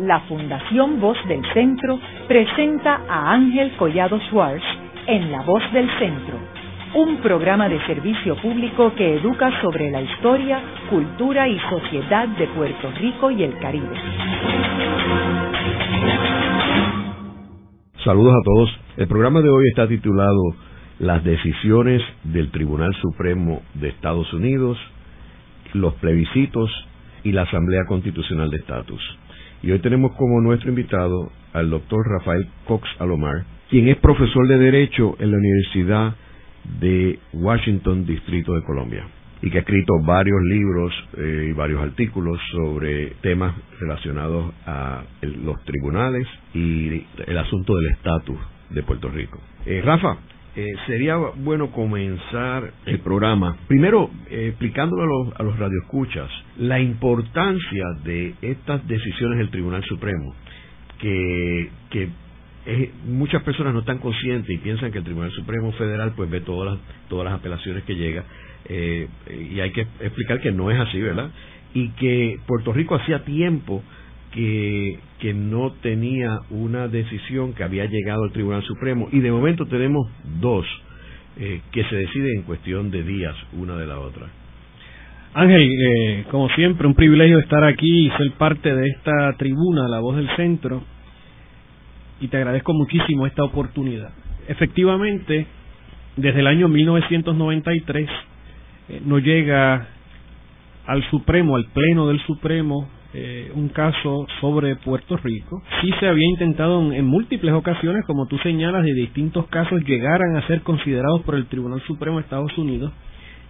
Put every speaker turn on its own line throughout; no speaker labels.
la Fundación Voz del Centro presenta a Ángel Collado Schwartz en La Voz del Centro, un programa de servicio público que educa sobre la historia, cultura y sociedad de Puerto Rico y el Caribe.
Saludos a todos. El programa de hoy está titulado Las decisiones del Tribunal Supremo de Estados Unidos, los plebiscitos y la Asamblea Constitucional de Estatus. Y hoy tenemos como nuestro invitado al doctor Rafael Cox Alomar, quien es profesor de Derecho en la Universidad de Washington, Distrito de Colombia, y que ha escrito varios libros eh, y varios artículos sobre temas relacionados a los tribunales y el asunto del estatus de Puerto Rico. Eh, Rafa, eh, sería bueno comenzar el programa, primero eh, explicándole a los, a los radioescuchas la importancia de estas decisiones del Tribunal Supremo, que, que muchas personas no están conscientes y piensan que el Tribunal Supremo Federal pues ve todas las, todas las apelaciones que llega eh, y hay que explicar que no es así, ¿verdad? Y que Puerto Rico hacía tiempo que, que no tenía una decisión que había llegado al Tribunal Supremo y de momento tenemos dos eh, que se deciden en cuestión de días una de la otra.
Ángel, eh, como siempre, un privilegio estar aquí y ser parte de esta tribuna, La Voz del Centro, y te agradezco muchísimo esta oportunidad. Efectivamente, desde el año 1993 eh, no llega al Supremo, al Pleno del Supremo, eh, un caso sobre Puerto Rico. Sí se había intentado en, múltiples ocasiones, como tú señalas, de distintos casos llegaran a ser considerados por el Tribunal Supremo de Estados Unidos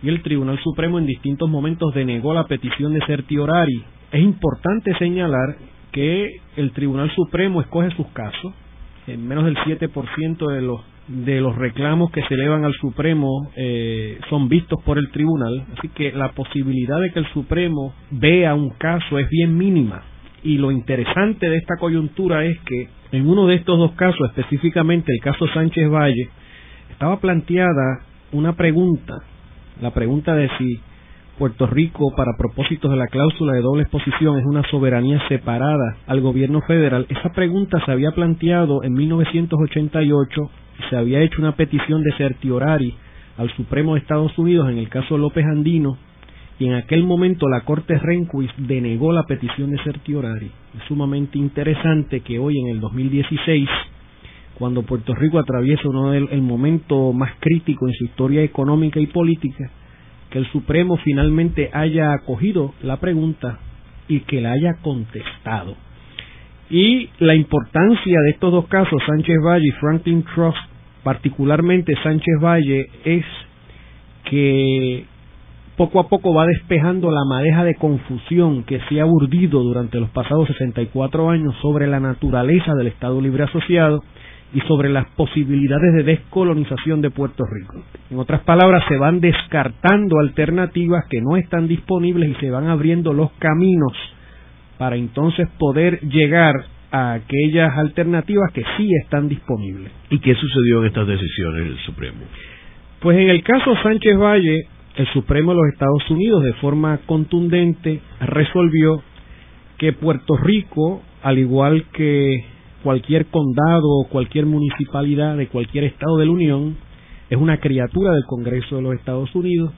y el Tribunal Supremo en distintos momentos denegó la petición de certiorari. Es importante señalar que el Tribunal Supremo escoge sus casos, en menos del 7% de los de los reclamos que se elevan al Supremo eh, son vistos por el tribunal, así que la posibilidad de que el Supremo vea un caso es bien mínima. Y lo interesante de esta coyuntura es que en uno de estos dos casos, específicamente el caso Sánchez Valle, estaba planteada una pregunta, la pregunta de si Puerto Rico, para propósitos de la cláusula de doble exposición, es una soberanía separada al gobierno federal. Esa pregunta se había planteado en 1988 se había hecho una petición de certiorari al Supremo de Estados Unidos en el caso López Andino y en aquel momento la Corte Rehnquist denegó la petición de certiorari. Es sumamente interesante que hoy en el 2016, cuando Puerto Rico atraviesa uno del el momento más crítico en su historia económica y política, que el Supremo finalmente haya acogido la pregunta y que la haya contestado. Y la importancia de estos dos casos, Sánchez Valle y Franklin Trust, particularmente Sánchez Valle, es que poco a poco va despejando la madeja de confusión que se ha urdido durante los pasados 64 años sobre la naturaleza del Estado Libre Asociado y sobre las posibilidades de descolonización de Puerto Rico. En otras palabras, se van descartando alternativas que no están disponibles y se van abriendo los caminos para entonces poder llegar a aquellas alternativas que sí están disponibles.
¿Y qué sucedió en estas decisiones del Supremo?
Pues en el caso Sánchez Valle, el Supremo de los Estados Unidos de forma contundente resolvió que Puerto Rico, al igual que cualquier condado o cualquier municipalidad de cualquier estado de la Unión, es una criatura del Congreso de los Estados Unidos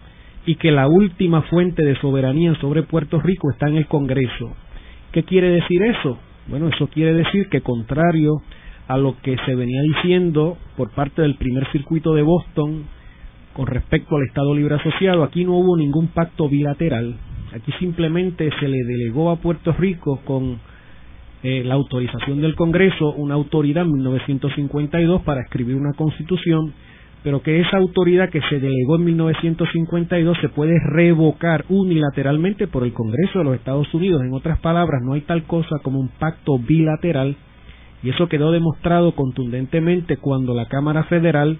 y que la última fuente de soberanía sobre Puerto Rico está en el Congreso. ¿Qué quiere decir eso? Bueno, eso quiere decir que contrario a lo que se venía diciendo por parte del primer circuito de Boston con respecto al Estado Libre Asociado, aquí no hubo ningún pacto bilateral. Aquí simplemente se le delegó a Puerto Rico con eh, la autorización del Congreso una autoridad en 1952 para escribir una constitución pero que esa autoridad que se delegó en 1952 se puede revocar unilateralmente por el Congreso de los Estados Unidos. En otras palabras, no hay tal cosa como un pacto bilateral y eso quedó demostrado contundentemente cuando la Cámara Federal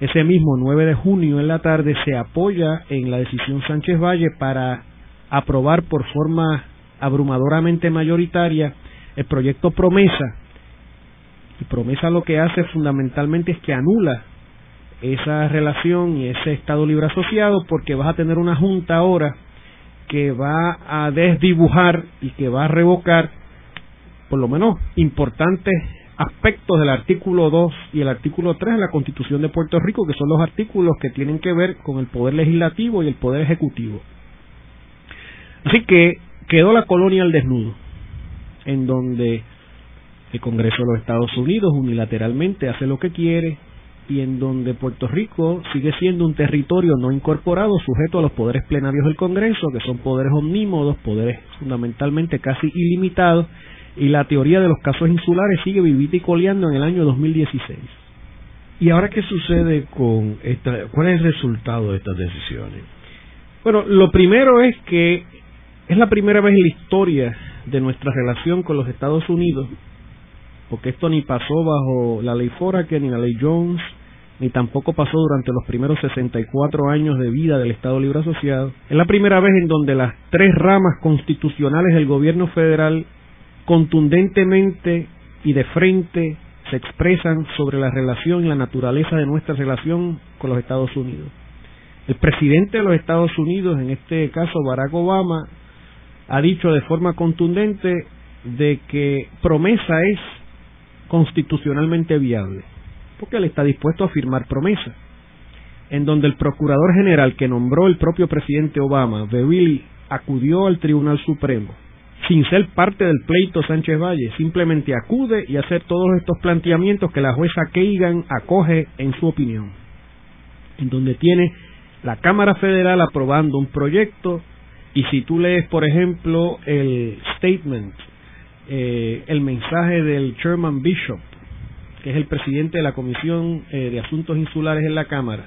ese mismo 9 de junio en la tarde se apoya en la decisión Sánchez Valle para aprobar por forma abrumadoramente mayoritaria el proyecto Promesa. Y Promesa lo que hace fundamentalmente es que anula esa relación y ese Estado Libre Asociado porque vas a tener una junta ahora que va a desdibujar y que va a revocar por lo menos importantes aspectos del artículo 2 y el artículo 3 de la Constitución de Puerto Rico, que son los artículos que tienen que ver con el poder legislativo y el poder ejecutivo. Así que quedó la colonia al desnudo, en donde el Congreso de los Estados Unidos unilateralmente hace lo que quiere y en donde Puerto Rico sigue siendo un territorio no incorporado sujeto a los poderes plenarios del Congreso, que son poderes omnímodos, poderes fundamentalmente casi ilimitados, y la teoría de los casos insulares sigue vivita y coleando en el año 2016.
¿Y ahora qué sucede con esta? ¿Cuál es el resultado de estas decisiones?
Bueno, lo primero es que es la primera vez en la historia de nuestra relación con los Estados Unidos, porque esto ni pasó bajo la ley Foraker ni la ley Jones, ni tampoco pasó durante los primeros 64 años de vida del Estado Libre Asociado. Es la primera vez en donde las tres ramas constitucionales del gobierno federal contundentemente y de frente se expresan sobre la relación y la naturaleza de nuestra relación con los Estados Unidos. El presidente de los Estados Unidos, en este caso Barack Obama, ha dicho de forma contundente de que promesa es constitucionalmente viable, porque él está dispuesto a firmar promesa, en donde el procurador general que nombró el propio presidente Obama, Verrilli, acudió al Tribunal Supremo sin ser parte del pleito Sánchez Valle, simplemente acude y hacer todos estos planteamientos que la jueza Keigan acoge en su opinión, en donde tiene la Cámara Federal aprobando un proyecto y si tú lees, por ejemplo, el statement, eh, el mensaje del Chairman Bishop, que es el presidente de la Comisión eh, de Asuntos Insulares en la Cámara,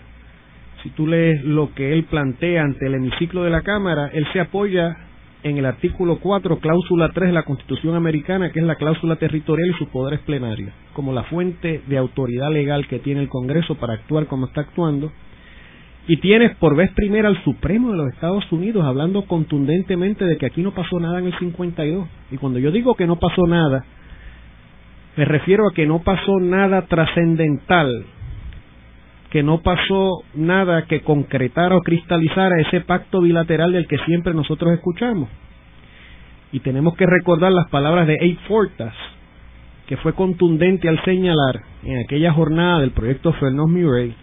si tú lees lo que él plantea ante el hemiciclo de la Cámara, él se apoya en el artículo 4, cláusula 3 de la Constitución americana, que es la cláusula territorial y sus poderes plenarios, como la fuente de autoridad legal que tiene el Congreso para actuar como está actuando. Y tienes por vez primera al Supremo de los Estados Unidos hablando contundentemente de que aquí no pasó nada en el 52. Y cuando yo digo que no pasó nada, me refiero a que no pasó nada trascendental que no pasó nada que concretara o cristalizara ese pacto bilateral del que siempre nosotros escuchamos. Y tenemos que recordar las palabras de Abe Fortas, que fue contundente al señalar en aquella jornada del proyecto Fernández Murray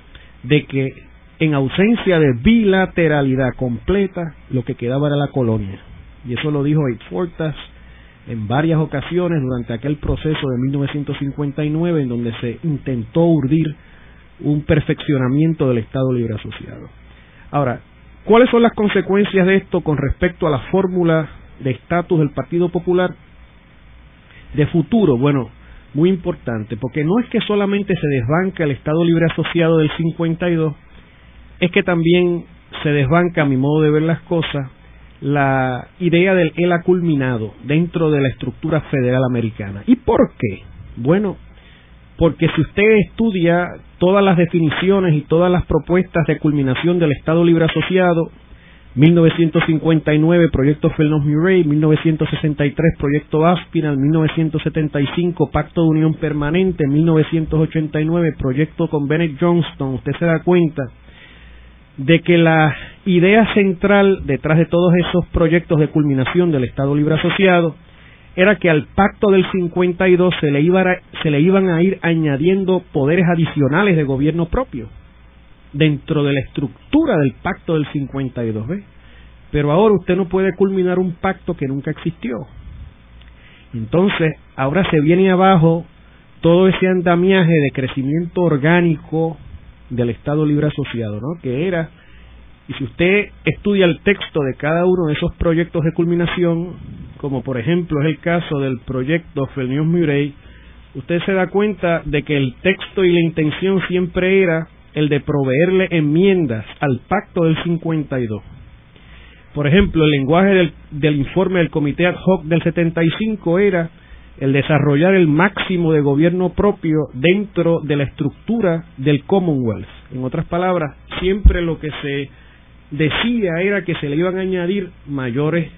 de que en ausencia de bilateralidad completa, lo que quedaba era la colonia. Y eso lo dijo Abe Fortas en varias ocasiones durante aquel proceso de 1959 en donde se intentó urdir un perfeccionamiento del Estado Libre Asociado. Ahora, ¿cuáles son las consecuencias de esto con respecto a la fórmula de estatus del Partido Popular de futuro? Bueno, muy importante, porque no es que solamente se desbanca el Estado Libre Asociado del 52, es que también se desbanca, a mi modo de ver las cosas, la idea del ELA culminado dentro de la estructura federal americana. ¿Y por qué? Bueno, porque si usted estudia todas las definiciones y todas las propuestas de culminación del Estado Libre Asociado, 1959 Proyecto Fernández Murray, 1963 Proyecto Aspinal, 1975 Pacto de Unión Permanente, 1989 Proyecto con Bennett Johnston, usted se da cuenta de que la idea central detrás de todos esos proyectos de culminación del Estado Libre Asociado era que al pacto del 52 se le, iba se le iban a ir añadiendo poderes adicionales de gobierno propio dentro de la estructura del pacto del 52, ¿ve? Pero ahora usted no puede culminar un pacto que nunca existió. Entonces, ahora se viene abajo todo ese andamiaje de crecimiento orgánico del Estado Libre Asociado, ¿no? Que era y si usted estudia el texto de cada uno de esos proyectos de culminación, como por ejemplo es el caso del proyecto Felnius Murray, usted se da cuenta de que el texto y la intención siempre era el de proveerle enmiendas al pacto del 52. Por ejemplo, el lenguaje del, del informe del Comité Ad hoc del 75 era el desarrollar el máximo de gobierno propio dentro de la estructura del Commonwealth. En otras palabras, siempre lo que se decía era que se le iban a añadir mayores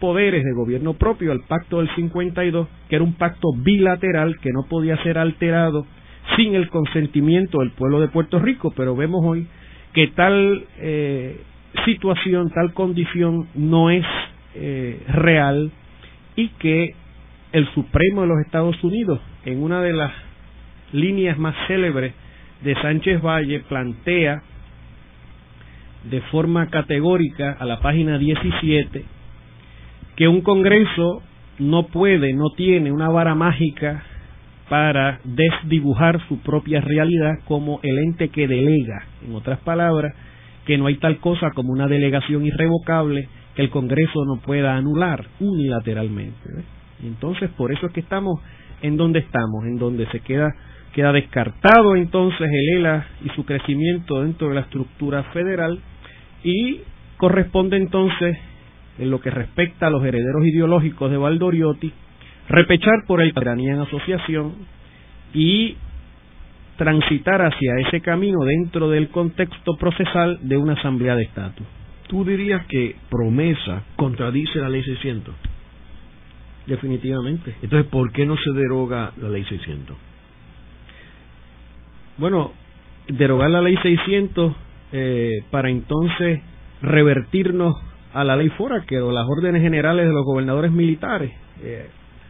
poderes de gobierno propio al pacto del 52, que era un pacto bilateral que no podía ser alterado sin el consentimiento del pueblo de Puerto Rico, pero vemos hoy que tal eh, situación, tal condición no es eh, real y que el Supremo de los Estados Unidos, en una de las líneas más célebres de Sánchez Valle, plantea de forma categórica a la página 17 que un Congreso no puede, no tiene una vara mágica para desdibujar su propia realidad como el ente que delega. En otras palabras, que no hay tal cosa como una delegación irrevocable que el Congreso no pueda anular unilateralmente. Entonces, por eso es que estamos en donde estamos, en donde se queda queda descartado entonces el ELA y su crecimiento dentro de la estructura federal y corresponde entonces en lo que respecta a los herederos ideológicos de Valdoriotti repechar por el en asociación y transitar hacia ese camino dentro del contexto procesal de una asamblea de estatus.
¿Tú dirías que promesa contradice la ley 600?
Definitivamente.
Entonces, ¿por qué no se deroga la ley 600?
Bueno, derogar la ley 600 eh, para entonces revertirnos a la ley que o las órdenes generales de los gobernadores militares. Eh,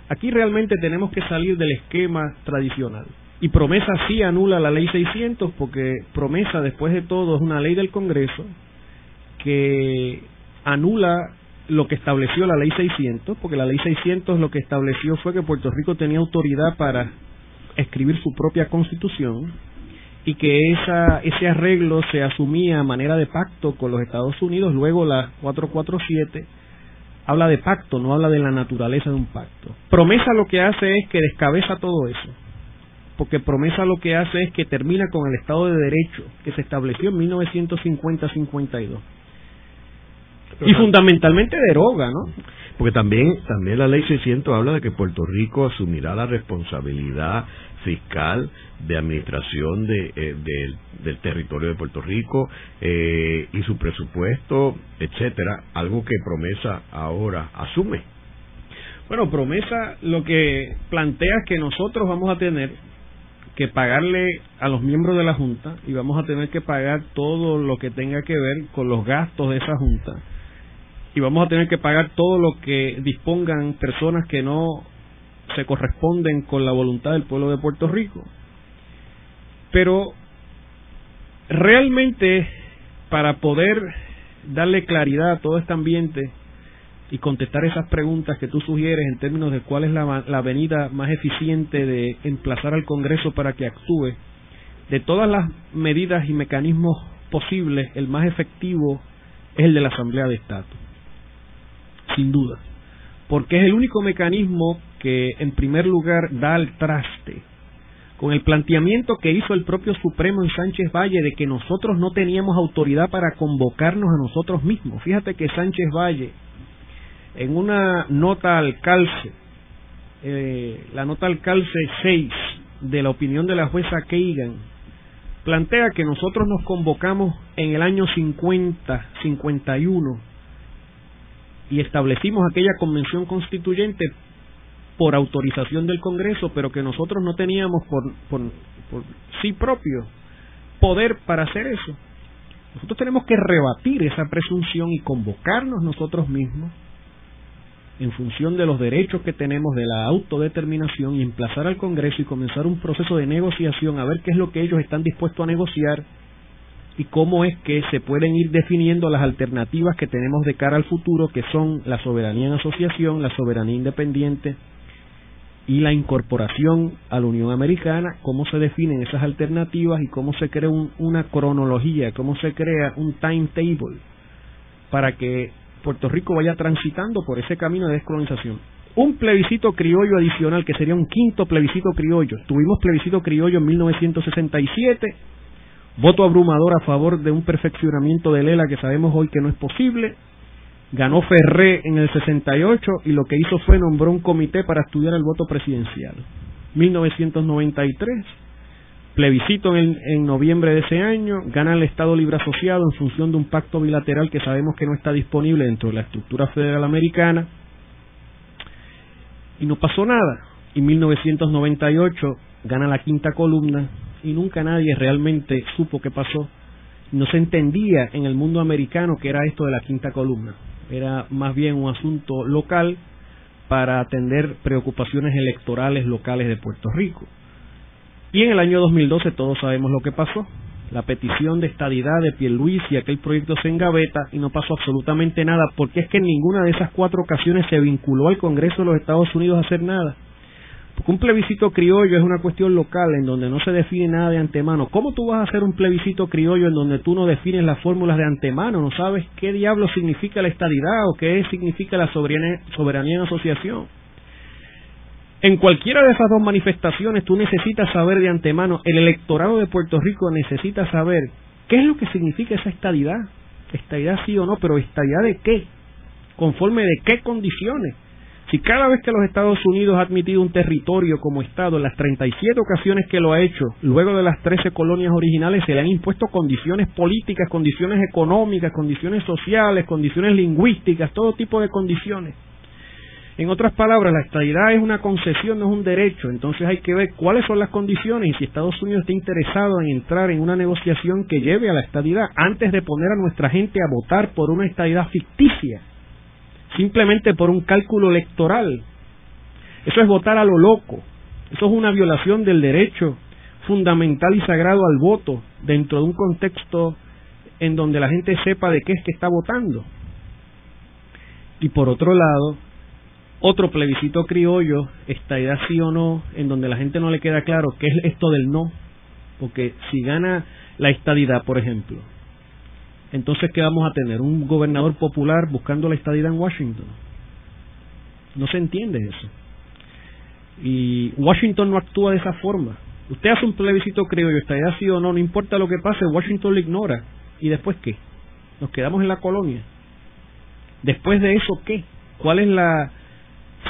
aquí realmente tenemos que salir del esquema tradicional. Y promesa sí anula la ley 600 porque promesa después de todo es una ley del Congreso que anula lo que estableció la ley 600, porque la ley 600 lo que estableció fue que Puerto Rico tenía autoridad para escribir su propia constitución y que esa, ese arreglo se asumía a manera de pacto con los Estados Unidos. Luego la 447 habla de pacto, no habla de la naturaleza de un pacto. Promesa lo que hace es que descabeza todo eso, porque promesa lo que hace es que termina con el Estado de Derecho que se estableció en 1950-52 y fundamentalmente deroga, ¿no?
Porque también, también la ley 600 habla de que Puerto Rico asumirá la responsabilidad fiscal de administración de, eh, del territorio de Puerto Rico eh, y su presupuesto, etcétera, algo que Promesa ahora asume.
Bueno, Promesa lo que plantea es que nosotros vamos a tener que pagarle a los miembros de la Junta y vamos a tener que pagar todo lo que tenga que ver con los gastos de esa Junta y vamos a tener que pagar todo lo que dispongan personas que no se corresponden con la voluntad del pueblo de Puerto Rico. Pero realmente para poder darle claridad a todo este ambiente y contestar esas preguntas que tú sugieres en términos de cuál es la, la avenida más eficiente de emplazar al Congreso para que actúe, de todas las medidas y mecanismos posibles, el más efectivo es el de la Asamblea de Estatus sin duda, porque es el único mecanismo que en primer lugar da al traste con el planteamiento que hizo el propio Supremo en Sánchez Valle de que nosotros no teníamos autoridad para convocarnos a nosotros mismos. Fíjate que Sánchez Valle, en una nota al calce, eh, la nota al calce 6 de la opinión de la jueza Keigan, plantea que nosotros nos convocamos en el año 50, 51, y establecimos aquella convención constituyente por autorización del Congreso, pero que nosotros no teníamos por, por, sí propio poder para hacer eso. Nosotros tenemos que rebatir esa presunción y convocarnos nosotros mismos en función de los derechos que tenemos de la autodeterminación y emplazar al Congreso y comenzar un proceso de negociación a ver qué es lo que ellos están dispuestos a negociar y cómo es que se pueden ir definiendo las alternativas que tenemos de cara al futuro, que son la soberanía en asociación, la soberanía independiente y la incorporación a la Unión Americana, cómo se definen esas alternativas y cómo se crea una cronología, cómo se crea un timetable para que Puerto Rico vaya transitando por ese camino de descolonización. Un plebiscito criollo adicional, que sería un quinto plebiscito criollo. Tuvimos plebiscito criollo en 1967, Voto abrumador a favor de un perfeccionamiento de Lela que sabemos hoy que no es posible. Ganó Ferré en el 68 y lo que hizo fue nombró un comité para estudiar el voto presidencial. 1993, plebiscito en, en, noviembre de ese año, gana el Estado Libre Asociado en función de un pacto bilateral que sabemos que no está disponible dentro de la estructura federal americana. Y no pasó nada. Y 1998 gana la quinta columna y nunca nadie realmente supo qué pasó. No se entendía en el mundo americano que era esto de la quinta columna. Era más bien un asunto local para atender preocupaciones electorales locales de Puerto Rico. Y en el año 2012 todos sabemos lo que pasó. La petición de estadidad de Pierluisi y aquel proyecto se engaveta y no pasó absolutamente nada porque es que en ninguna de esas cuatro ocasiones se vinculó al Congreso de los Estados Unidos a hacer nada. Un plebiscito criollo es una cuestión local en donde no se define nada de antemano. ¿Cómo tú vas a hacer un plebiscito criollo en donde tú no defines las fórmulas de antemano? No sabes qué diablo significa la estadidad o qué significa la soberanía, soberanía en asociación. En cualquiera de esas dos manifestaciones tú necesitas saber de antemano, el electorado de Puerto Rico necesita saber qué es lo que significa esa estadidad. Estadidad sí o no, pero estadidad de qué? Conforme de qué condiciones si cada vez que los Estados Unidos ha admitido un territorio como Estado, en las 37 ocasiones que lo ha hecho, luego de las 13 colonias originales, se le han impuesto condiciones políticas, condiciones económicas, condiciones sociales, condiciones lingüísticas, todo tipo de condiciones. En otras palabras, la estadidad es una concesión, no es un derecho. Entonces hay que ver cuáles son las condiciones y si Estados Unidos está interesado en entrar en una negociación que lleve a la estadidad antes de poner a nuestra gente a votar por una estadidad ficticia simplemente por un cálculo electoral. Eso es votar a lo loco. Eso es una violación del derecho fundamental y sagrado al voto dentro de un contexto en donde la gente sepa de qué es que está votando. Y por otro lado, otro plebiscito criollo, estadidad sí o no, en donde la gente no le queda claro qué es esto del no. Porque si gana la estadidad, por ejemplo, entonces ¿qué vamos a tener? Un gobernador popular buscando la estadidad en Washington. No se entiende eso. Y Washington no actúa de esa forma. Usted hace un plebiscito creo yo, estadidad sí o no, no importa lo que pase, Washington lo ignora. ¿Y después qué? Nos quedamos en la colonia. Después de eso, ¿qué? ¿Cuál es la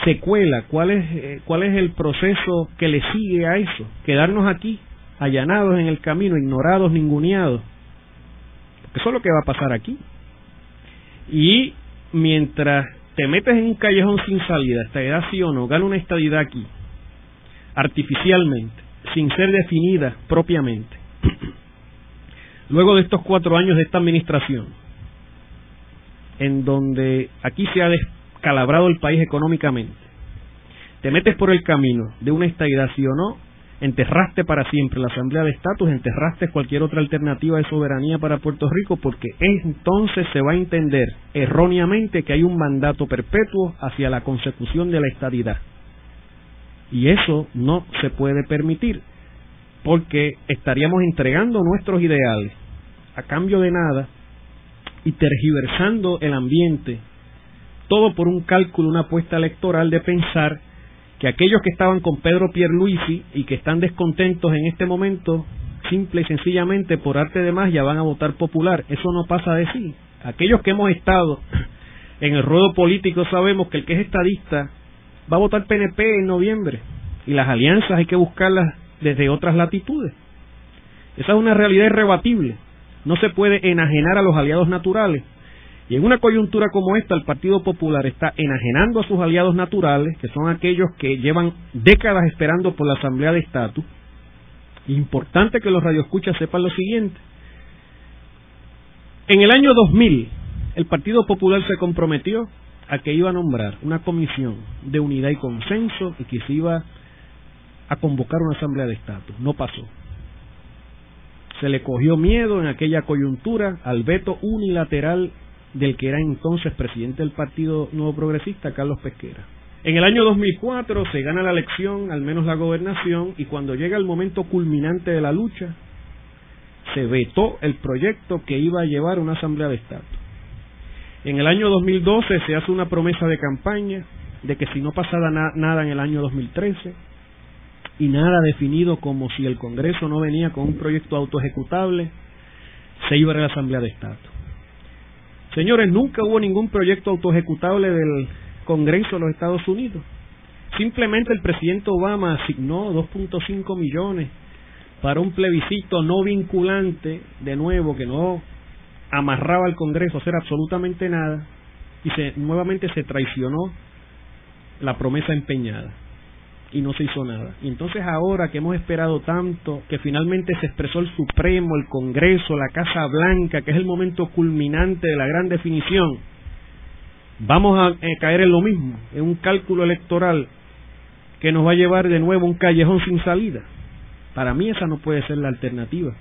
secuela? ¿Cuál es, eh, cuál es el proceso que le sigue a eso? Quedarnos aquí, allanados en el camino, ignorados, ninguneados eso es lo que va a pasar aquí. Y mientras te metes en un callejón sin salida, estadidad sí o no, gana una estadidad aquí, artificialmente, sin ser definida propiamente. Luego de estos cuatro años de esta administración, en donde aquí se ha descalabrado el país económicamente, te metes por el camino de una estadidad sí o no, enterraste para siempre la Asamblea de Estatus, enterraste cualquier otra alternativa de soberanía para Puerto Rico, porque entonces se va a entender erróneamente que hay un mandato perpetuo hacia la consecución de la estadidad. Y eso no se puede permitir, porque estaríamos entregando nuestros ideales a cambio de nada y tergiversando el ambiente, todo por un cálculo, una apuesta electoral de pensar que aquellos que estaban con Pedro Pierluisi y que están descontentos en este momento, simple y sencillamente por arte de magia van a votar popular. Eso no pasa de sí. Aquellos que hemos estado en el ruedo político sabemos que el que es estadista va a votar PNP en noviembre y las alianzas hay que buscarlas desde otras latitudes. Esa es una realidad irrebatible. No se puede enajenar a los aliados naturales y en una coyuntura como esta, el Partido Popular está enajenando a sus aliados naturales, que son aquellos que llevan décadas esperando por la Asamblea de Estatus. Importante que los radioescuchas sepan lo siguiente. En el año 2000, el Partido Popular se comprometió a que iba a nombrar una comisión de unidad y consenso y que se iba a convocar una asamblea de estatus. No pasó. Se le cogió miedo en aquella coyuntura al veto unilateral del que era entonces presidente del Partido Nuevo Progresista, Carlos Pesquera. En el año 2004 se gana la elección, al menos la gobernación, y cuando llega el momento culminante de la lucha, se vetó el proyecto que iba a llevar una asamblea de Estado. En el año 2012 se hace una promesa de campaña de que si no pasaba nada en el año 2013 y nada definido como si el Congreso no venía con un proyecto autoejecutable, se iba a la asamblea de Estado. Señores, nunca hubo ningún proyecto autoejecutable del Congreso de los Estados Unidos. Simplemente el presidente Obama asignó 2.5 millones para un plebiscito no vinculante, de nuevo, que no amarraba al Congreso a hacer absolutamente nada, y se, nuevamente se traicionó la promesa empeñada y no se hizo nada. Y entonces ahora que hemos esperado tanto, que finalmente se expresó el Supremo, el Congreso, la Casa Blanca, que es el momento culminante de la gran definición, vamos a eh, caer en lo mismo, en un cálculo electoral que nos va a llevar de nuevo a un callejón sin salida. Para mí esa no puede ser la alternativa.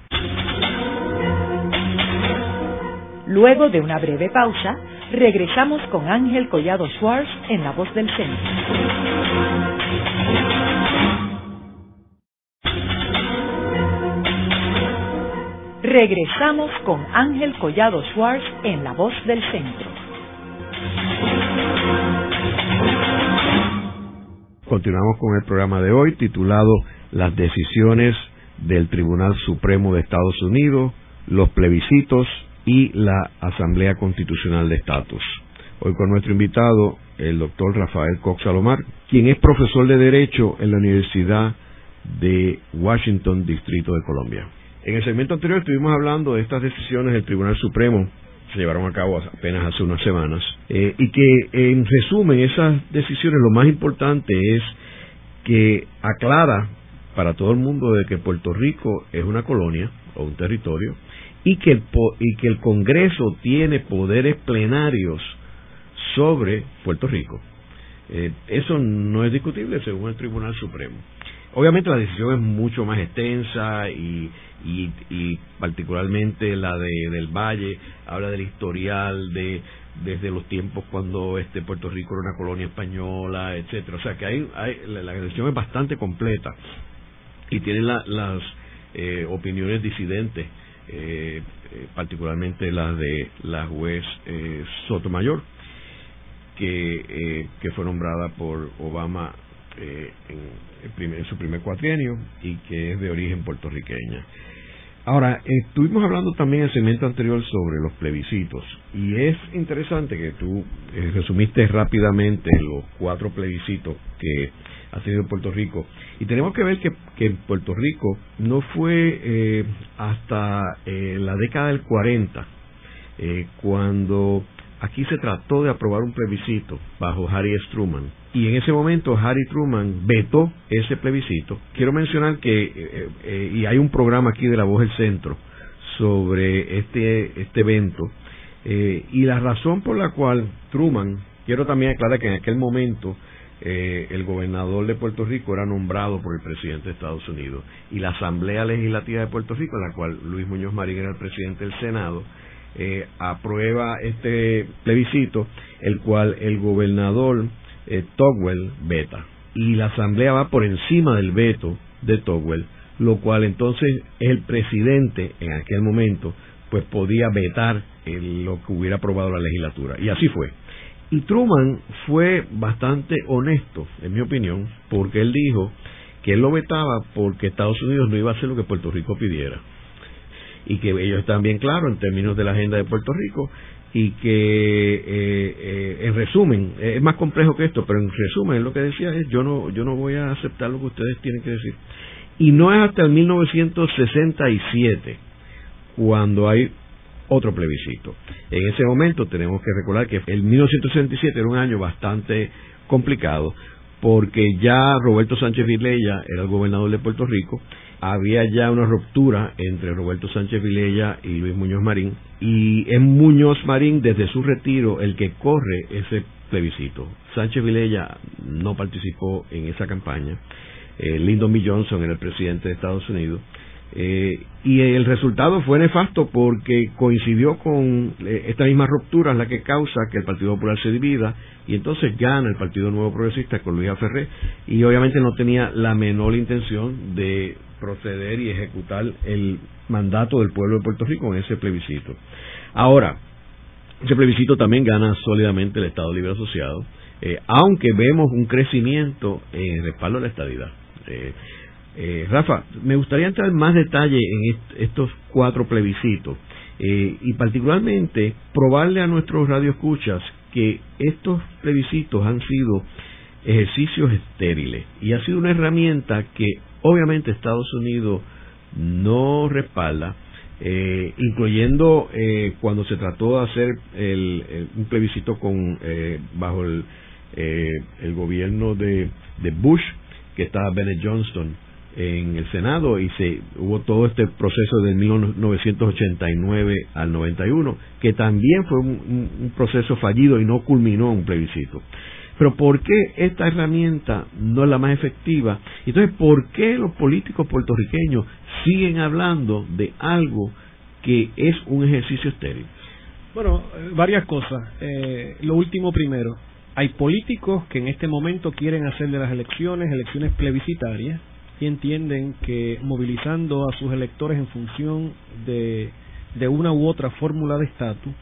Luego de una breve pausa, regresamos con Ángel Collado Schwartz en La Voz del Centro. Regresamos con Ángel Collado Schwartz en La Voz del Centro.
Continuamos con el programa de hoy titulado Las decisiones del Tribunal Supremo de Estados Unidos, los plebiscitos y la Asamblea Constitucional de Estatus. Hoy con nuestro invitado, el doctor Rafael Cox Salomar, quien es profesor de Derecho en la Universidad de Washington, Distrito de Colombia. En el segmento anterior estuvimos hablando de estas decisiones del Tribunal Supremo se llevaron a cabo apenas hace unas semanas, eh, y que en resumen esas decisiones lo más importante es que aclara para todo el mundo de que Puerto Rico es una colonia o un territorio y que el, y que el Congreso tiene poderes plenarios sobre Puerto Rico. Eh, eso no es discutible según el Tribunal Supremo. Obviamente la decisión es mucho más extensa y y, particularmente la de del Valle habla del historial de desde los tiempos cuando este Puerto Rico era una colonia española, etcétera. O sea que hay, hay la, agresión es bastante completa y tiene las eh, opiniones disidentes, eh, eh, particularmente las de la juez Sotomayor, que, que fue nombrada por Obama en, en, su primer cuatrienio y que es de origen puertorriqueña. Ahora, estuvimos hablando también en el segmento anterior sobre los plebiscitos y es interesante que tú eh, resumiste rápidamente los cuatro plebiscitos que ha tenido Puerto Rico y tenemos que ver que, en Puerto Rico no fue eh, hasta eh, la década del 40 cuando aquí se trató de aprobar un plebiscito bajo Harry Truman y en ese momento Harry Truman vetó ese plebiscito. Quiero mencionar que, eh, eh, y hay un programa aquí de La Voz del Centro sobre este, este evento, eh, y la razón por la cual Truman, quiero también aclarar que en aquel momento el gobernador de Puerto Rico era nombrado por el presidente de Estados Unidos, y la Asamblea Legislativa de Puerto Rico, en la cual Luis Muñoz Marín era el presidente del Senado, aprueba este plebiscito, el cual el gobernador eh, Togwell veta y la Asamblea va por encima del veto de Togwell, lo cual entonces el presidente en aquel momento pues podía vetar lo que hubiera aprobado la legislatura. Y así fue. Y Truman fue bastante honesto, en mi opinión, porque él dijo que él lo vetaba porque Estados Unidos no iba a hacer lo que Puerto Rico pidiera. Y que ellos están bien claros en términos de la agenda de Puerto Rico y que eh, eh, en resumen es más complejo que esto pero en resumen lo que decía es yo no yo no voy a aceptar lo que ustedes tienen que decir. Y no es hasta el 1967 cuando hay otro plebiscito. En ese momento tenemos que recordar que el 1967 era un año bastante complicado porque ya Roberto Sánchez Vilella era el gobernador de Puerto Rico había ya una ruptura entre Roberto Sánchez Vilella y Luis Muñoz Marín, y es Muñoz Marín desde su retiro el que corre ese plebiscito. Sánchez Vilella no participó en esa campaña, eh, Lyndon B. Johnson era el presidente de Estados Unidos, eh, y el resultado fue nefasto porque coincidió con eh, esta misma ruptura la que causa que el Partido Popular se divida y entonces gana el Partido Nuevo Progresista con Luis Ferré y obviamente no tenía la menor intención de proceder y ejecutar el mandato del pueblo de Puerto Rico en ese plebiscito. Ahora, ese plebiscito también gana sólidamente el Estado Libre Asociado, eh, aunque vemos un crecimiento en el respaldo a la estadidad. Eh, eh, Rafa, me gustaría entrar en más detalle en estos cuatro plebiscitos y particularmente probarle a nuestros radioescuchas que estos plebiscitos han sido ejercicios estériles y ha sido una herramienta que obviamente Estados Unidos no respalda, eh, incluyendo eh, cuando se trató de hacer el, un plebiscito con eh, bajo el, el gobierno de, Bush, que estaba Bennett Johnston en el Senado y se hubo todo este proceso de 1989 al 91 que también fue un, proceso fallido y no culminó un plebiscito. Pero ¿por qué esta herramienta no es la más efectiva? Entonces, ¿por qué los políticos puertorriqueños siguen hablando de algo que es un ejercicio estéril?
Bueno, varias cosas. Eh, lo último primero. Hay políticos que en este momento quieren hacer de las elecciones elecciones plebiscitarias y entienden que movilizando a sus electores en función de, de una u otra fórmula de estatus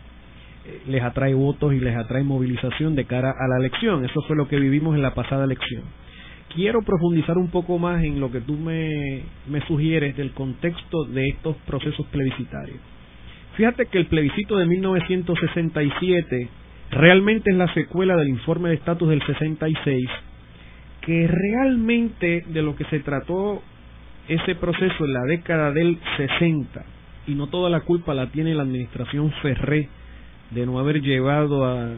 eh, les atrae votos y les atrae movilización de cara a la elección. Eso fue lo que vivimos en la pasada elección. Quiero profundizar un poco más en lo que tú me, me sugieres del contexto de estos procesos plebiscitarios. Fíjate que el plebiscito de 1967 realmente es la secuela del informe de estatus del 66 que realmente de lo que se trató ese proceso en la década del 60, y no toda la culpa la tiene la administración Ferré de no haber llevado a,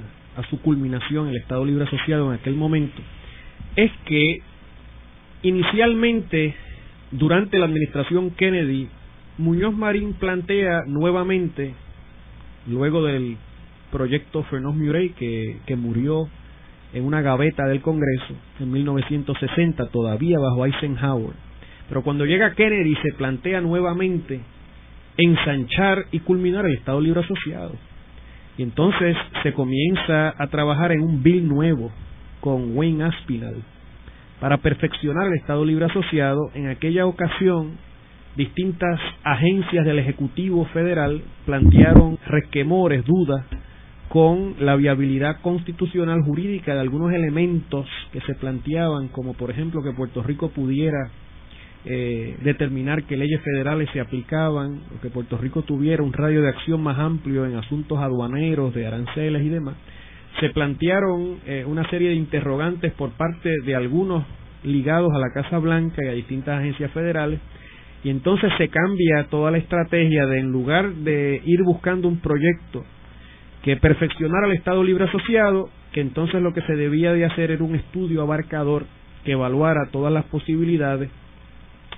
su culminación el Estado Libre Asociado en aquel momento, es que inicialmente, durante la administración Kennedy, Muñoz Marín plantea nuevamente, luego del proyecto Fernández Murray, que, que murió en una gaveta del Congreso en 1960, todavía bajo Eisenhower. Pero cuando llega Kennedy se plantea nuevamente ensanchar y culminar el Estado Libre Asociado. Y entonces se comienza a trabajar en un bill nuevo con Wayne Aspinall para perfeccionar el Estado Libre Asociado. En aquella ocasión, distintas agencias del Ejecutivo Federal plantearon resquemores, dudas con la viabilidad constitucional jurídica de algunos elementos que se planteaban, como por ejemplo que Puerto Rico pudiera eh, determinar que leyes federales se aplicaban, o que Puerto Rico tuviera un radio de acción más amplio en asuntos aduaneros, de aranceles y demás, se plantearon eh, una serie de interrogantes por parte de algunos ligados a la Casa Blanca y a distintas agencias federales, y entonces se cambia toda la estrategia de en lugar de ir buscando un proyecto que perfeccionara el Estado Libre Asociado, que entonces lo que se debía de hacer era un estudio abarcador que evaluara todas las posibilidades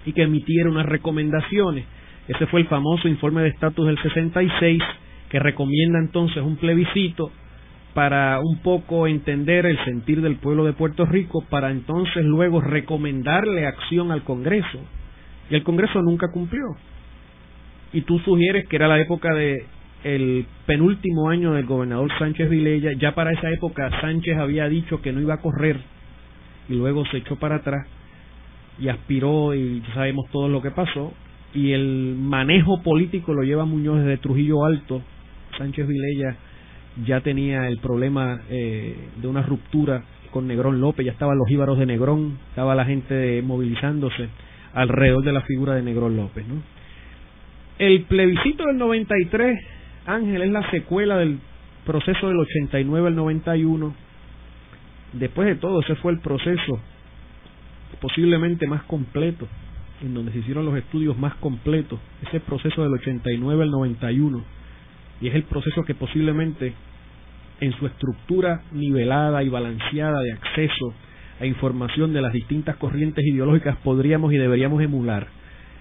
y que emitiera unas recomendaciones. Ese fue el famoso informe de estatus del 66 que recomienda entonces un plebiscito para un poco entender el sentir del pueblo de Puerto Rico, para entonces luego recomendarle acción al Congreso. Y el Congreso nunca cumplió. Y tú sugieres que era la época de el penúltimo año del gobernador Sánchez Vilella, ya para esa época Sánchez había dicho que no iba a correr y luego se echó para atrás y aspiró y sabemos todo lo que pasó y el manejo político lo lleva Muñoz desde Trujillo Alto. Sánchez Vilella ya tenía el problema eh, de una ruptura con Negrón López, ya estaban los íbaros de Negrón, estaba la gente movilizándose alrededor de la figura de Negrón López. El plebiscito del 93 Ángel es la secuela del proceso del 89 al 91. Después de todo, ese fue el proceso posiblemente más completo, en donde se hicieron los estudios más completos, ese proceso del 89 al 91. Y es el proceso que posiblemente en su estructura nivelada y balanceada de acceso a información de las distintas corrientes ideológicas podríamos y deberíamos emular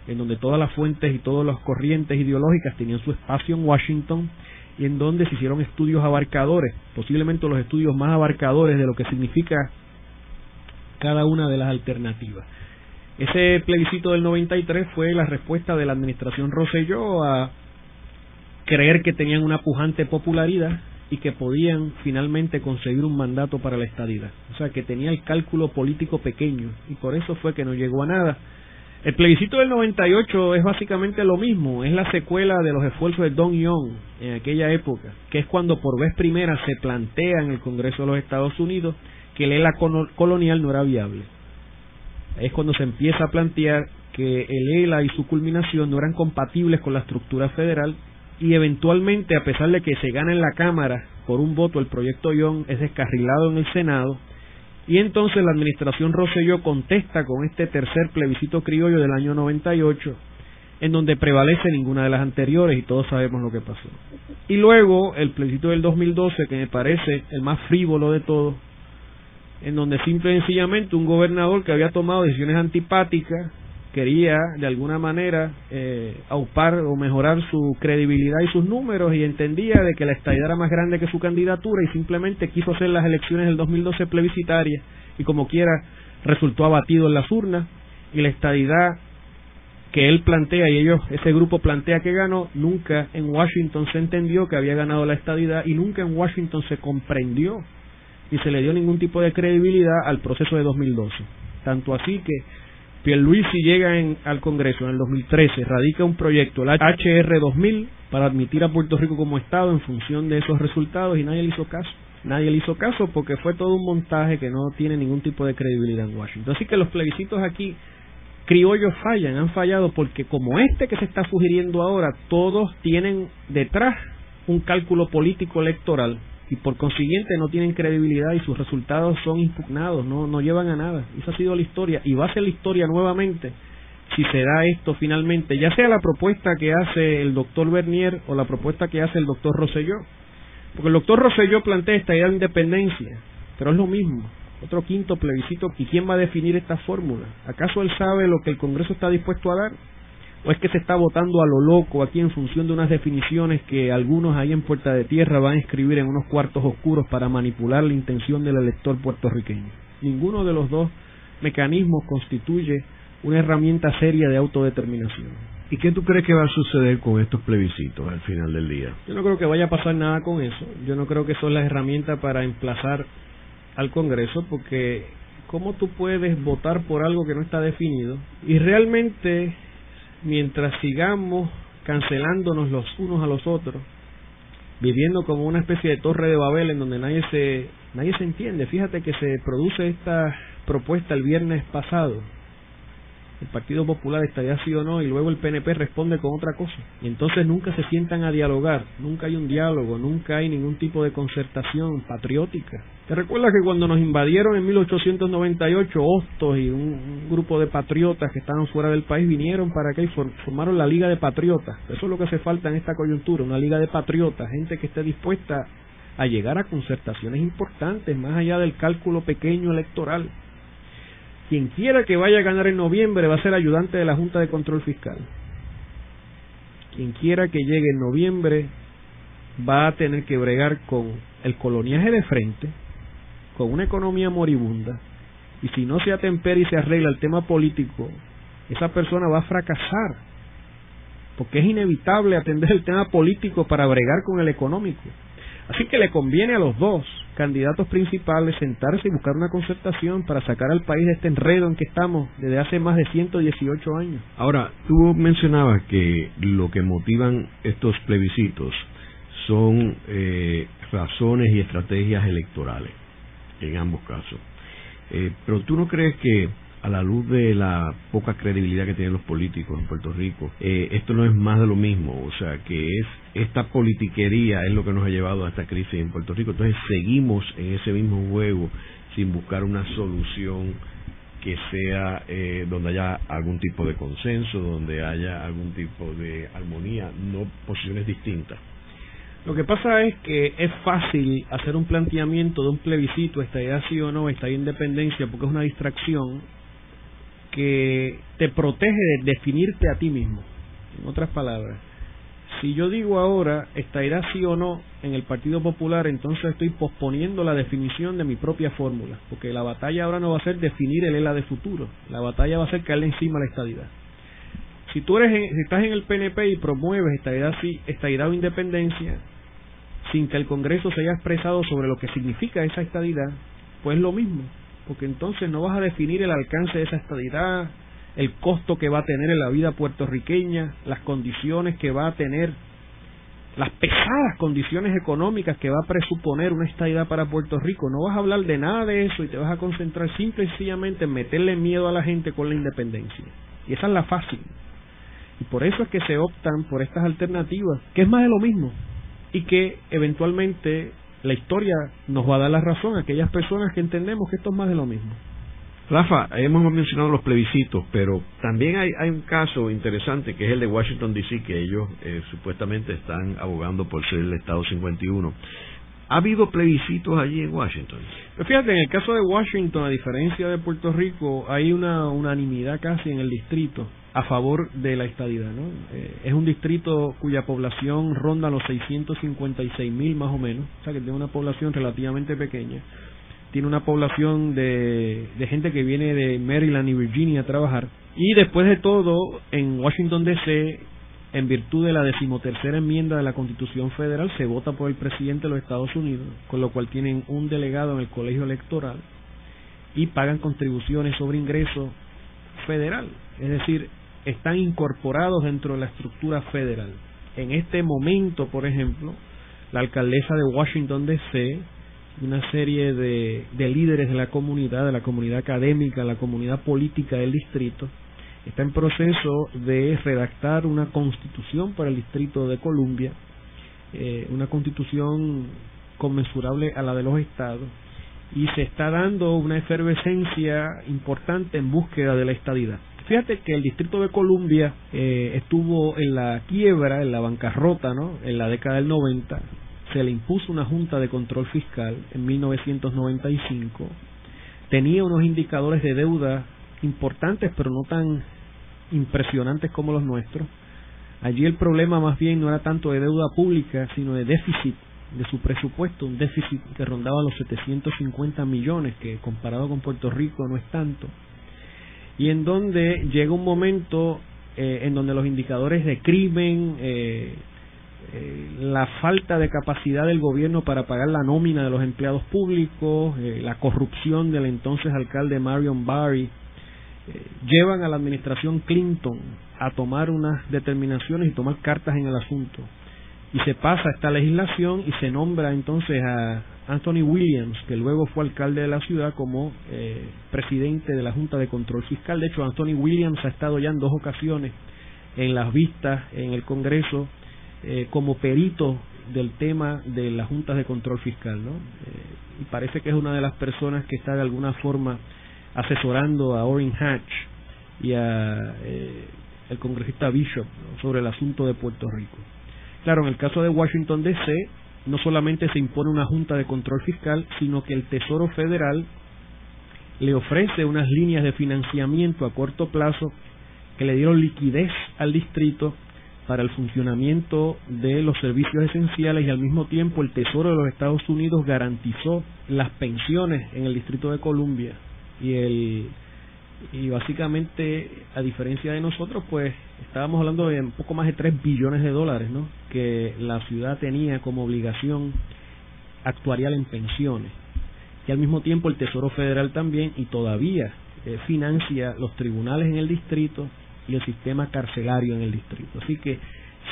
en donde todas las fuentes y todas las corrientes ideológicas tenían su espacio en Washington y en donde se hicieron estudios abarcadores, posiblemente los estudios más abarcadores de lo que significa cada una de las alternativas. Ese plebiscito del 93 fue la respuesta de la administración Rosselló a creer que tenían una pujante popularidad y que podían finalmente conseguir un mandato para la estadidad. O sea, que tenía el cálculo político pequeño y por eso fue que no llegó a nada el plebiscito del 98 es básicamente lo mismo, es la secuela de los esfuerzos de Don Young en aquella época, que es cuando por vez primera se plantea en el Congreso de los Estados Unidos que el ELA colonial no era viable. Es cuando se empieza a plantear que el ELA y su culminación no eran compatibles con la estructura federal y eventualmente, a pesar de que se gana en la Cámara por un voto, el proyecto Young es descarrilado en el Senado y entonces la administración Rosselló contesta con este tercer plebiscito criollo del año 98, en donde prevalece ninguna de las anteriores y todos sabemos lo que pasó. Y luego el plebiscito del 2012, que me parece el más frívolo de todos, en donde simple y sencillamente un gobernador que había tomado decisiones antipáticas quería de alguna manera eh, aupar o mejorar su credibilidad y sus números y entendía de que la estadidad era más grande que su candidatura y simplemente quiso hacer las elecciones del 2012 plebiscitarias y como quiera resultó abatido en las urnas. Y la estadidad que él plantea y ellos ese grupo plantea que ganó nunca en Washington se entendió que había ganado la estadidad y nunca en Washington se comprendió ni se le dio ningún tipo de credibilidad al proceso de 2012 tanto así que Pierluisi llega al Congreso en el 2013, radica un proyecto, el HR 2000, para admitir a Puerto Rico como Estado en función de esos resultados y nadie le hizo caso. Nadie le hizo caso porque fue todo un montaje que no tiene ningún tipo de credibilidad en Washington. Así que los plebiscitos aquí criollos fallan, han fallado porque como este que se está sugiriendo ahora, todos tienen detrás un cálculo político electoral y por consiguiente no tienen credibilidad y sus resultados son impugnados, no, no llevan a nada. Esa ha sido la historia y va a ser la historia nuevamente si se da esto finalmente, ya sea la propuesta que hace el doctor Bernier o la propuesta que hace el doctor Rosselló. Porque el doctor Rosselló plantea esta idea de independencia, pero es lo mismo. Otro quinto plebiscito, ¿y quién va a definir esta fórmula? ¿Acaso él sabe lo que el Congreso está dispuesto a dar? ¿O es que se está votando a lo loco aquí en función de unas definiciones que algunos ahí en Puerta de Tierra van a escribir en unos cuartos oscuros para manipular la intención del elector puertorriqueño? Ninguno de los dos mecanismos constituye una herramienta seria de autodeterminación.
¿Y qué tú crees que va a suceder con estos plebiscitos al final del día?
Yo no creo que vaya a pasar nada con eso. Yo no creo que son las herramientas para emplazar al Congreso porque ¿cómo tú puedes votar por algo que no está definido? Y realmente mientras sigamos cancelándonos los unos a los otros, viviendo como una especie de torre de Babel en donde nadie se nadie se entiende. Fíjate que se produce esta propuesta el viernes pasado el Partido Popular estaría sí o no y luego el PNP responde con otra cosa. Y entonces nunca se sientan a dialogar, nunca hay un diálogo, nunca hay ningún tipo de concertación patriótica. ¿Te recuerdas que cuando nos invadieron en 1898 Hostos y un, grupo de patriotas que estaban fuera del país vinieron para acá y formaron la Liga de Patriotas? Eso es lo que hace falta en esta coyuntura, una Liga de Patriotas, gente que esté dispuesta a llegar a concertaciones importantes más allá del cálculo pequeño electoral. Quien quiera que vaya a ganar en noviembre va a ser ayudante de la Junta de Control Fiscal. Quien quiera que llegue en noviembre va a tener que bregar con el coloniaje de frente, con una economía moribunda, y si no se atempera y se arregla el tema político, esa persona va a fracasar, porque es inevitable atender el tema político para bregar con el económico. Así que le conviene a los dos candidatos principales sentarse y buscar una concertación para sacar al país de este enredo en que estamos desde hace más de 118 años.
Ahora, tú mencionabas que lo que motivan estos plebiscitos son eh, razones y estrategias electorales, en ambos casos. Eh, pero tú no crees que a la luz de la poca credibilidad que tienen los políticos en Puerto Rico, eh, esto no es más de lo mismo, o sea, que es esta politiquería es lo que nos ha llevado a esta crisis en Puerto Rico. Entonces seguimos en ese mismo juego sin buscar una solución que sea eh, donde haya algún tipo de consenso, donde haya algún tipo de armonía, no posiciones distintas.
Lo que pasa es que es fácil hacer un planteamiento de un plebiscito, estaría sí o no, estaría independencia, porque es una distracción que te protege de definirte a ti mismo. En otras palabras, si yo digo ahora, ¿estará sí o no en el Partido Popular? Entonces estoy posponiendo la definición de mi propia fórmula, porque la batalla ahora no va a ser definir el ELA de futuro, la batalla va a ser caerle encima a la estadidad. Si tú eres, si estás en el PNP y promueves estadidad, sí, estadidad o independencia, sin que el Congreso se haya expresado sobre lo que significa esa estadidad, pues lo mismo porque entonces no vas a definir el alcance de esa estadidad, el costo que va a tener en la vida puertorriqueña, las condiciones que va a tener, las pesadas condiciones económicas que va a presuponer una estadidad para Puerto Rico. No vas a hablar de nada de eso y te vas a concentrar simple y sencillamente en meterle miedo a la gente con la independencia. Y esa es la fácil. Y por eso es que se optan por estas alternativas, que es más de lo mismo y que eventualmente la historia nos va a dar la razón a aquellas personas que entendemos que esto es más de lo mismo.
Rafa, hemos mencionado los plebiscitos, pero también hay, hay un caso interesante que es el de Washington, D.C., que ellos eh, supuestamente están abogando por ser el Estado 51. ¿Ha habido plebiscitos allí en Washington?
Pues fíjate, en el caso de Washington, a diferencia de Puerto Rico, hay una unanimidad casi en el distrito a favor de la estadidad. ¿no? Eh, es un distrito cuya población ronda los 656 mil más o menos, o sea que tiene una población relativamente pequeña. Tiene una población de, de gente que viene de Maryland y Virginia a trabajar. Y después de todo, en Washington DC en virtud de la decimotercera enmienda de la Constitución Federal, se vota por el presidente de los Estados Unidos, con lo cual tienen un delegado en el colegio electoral y pagan contribuciones sobre ingreso federal. Es decir, están incorporados dentro de la estructura federal. En este momento, por ejemplo, la alcaldesa de Washington, D.C., una serie de, de líderes de la comunidad, de la comunidad académica, la comunidad política del distrito, está en proceso de redactar una constitución para el Distrito de Columbia, eh, una constitución conmensurable a la de los estados, y se está dando una efervescencia importante en búsqueda de la estadidad. Fíjate que el Distrito de Columbia eh, estuvo en la quiebra, en la bancarrota, ¿no? En la década del 90. Se le impuso una junta de control fiscal en 1995. Tenía unos indicadores de deuda importantes, pero no tan impresionantes como los nuestros. Allí el problema más bien no era tanto de deuda pública, sino de déficit de su presupuesto, un déficit que rondaba los 750 millones, que comparado con Puerto Rico no es tanto. Y en donde llega un momento eh, en donde los indicadores de crimen, eh, eh, la falta de capacidad del gobierno para pagar la nómina de los empleados públicos, la corrupción del entonces alcalde Marion Barry, llevan a la administración Clinton a tomar unas determinaciones y tomar cartas en el asunto. Y se pasa esta legislación y se nombra entonces a Anthony Williams, que luego fue alcalde de la ciudad, como eh, presidente de la Junta de Control Fiscal. De hecho, Anthony Williams ha estado ya en dos ocasiones en las vistas en el Congreso eh, como perito del tema de las juntas de control fiscal, ¿no? Eh, y parece que es una de las personas que está de alguna forma asesorando a Orrin Hatch y a eh, el congresista Bishop sobre el asunto de Puerto Rico. Claro, en el caso de Washington DC, no solamente se impone una junta de control fiscal, sino que el Tesoro Federal le ofrece unas líneas de financiamiento a corto plazo que le dieron liquidez al distrito para el funcionamiento de los servicios esenciales y al mismo tiempo el Tesoro de los Estados Unidos garantizó las pensiones en el Distrito de Columbia y el y básicamente a diferencia de nosotros pues estábamos hablando de un poco más de 3 billones de dólares ¿no? que la ciudad tenía como obligación actuarial en pensiones y al mismo tiempo el Tesoro Federal también y todavía eh, financia los tribunales en el distrito y el sistema carcelario en el distrito así que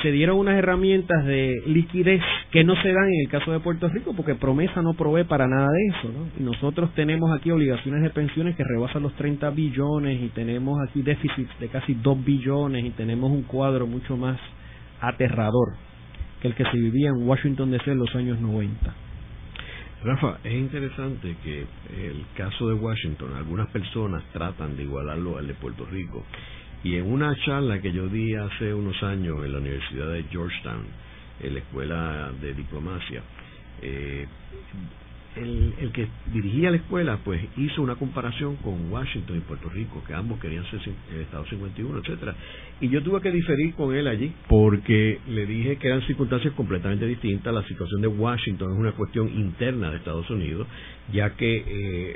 se dieron unas herramientas de liquidez que no se dan en el caso de Puerto Rico porque promesa no provee para nada de eso. Y nosotros tenemos aquí obligaciones de pensiones que rebasan los 30 billones y tenemos aquí déficits de casi 2 billones y tenemos un cuadro mucho más aterrador que el que se vivía en Washington DC en los años 90.
Rafa, es interesante que el caso de Washington, algunas personas tratan de igualarlo al de Puerto Rico y en una charla que yo di hace unos años en la Universidad de Georgetown, en la Escuela de Diplomacia, eh, el, el, que dirigía la escuela pues hizo una comparación con Washington y Puerto Rico, que ambos querían ser el Estado 51, etcétera. Y yo tuve que diferir con él allí, porque le dije que eran circunstancias completamente distintas. La situación de Washington es una cuestión interna de Estados Unidos, ya que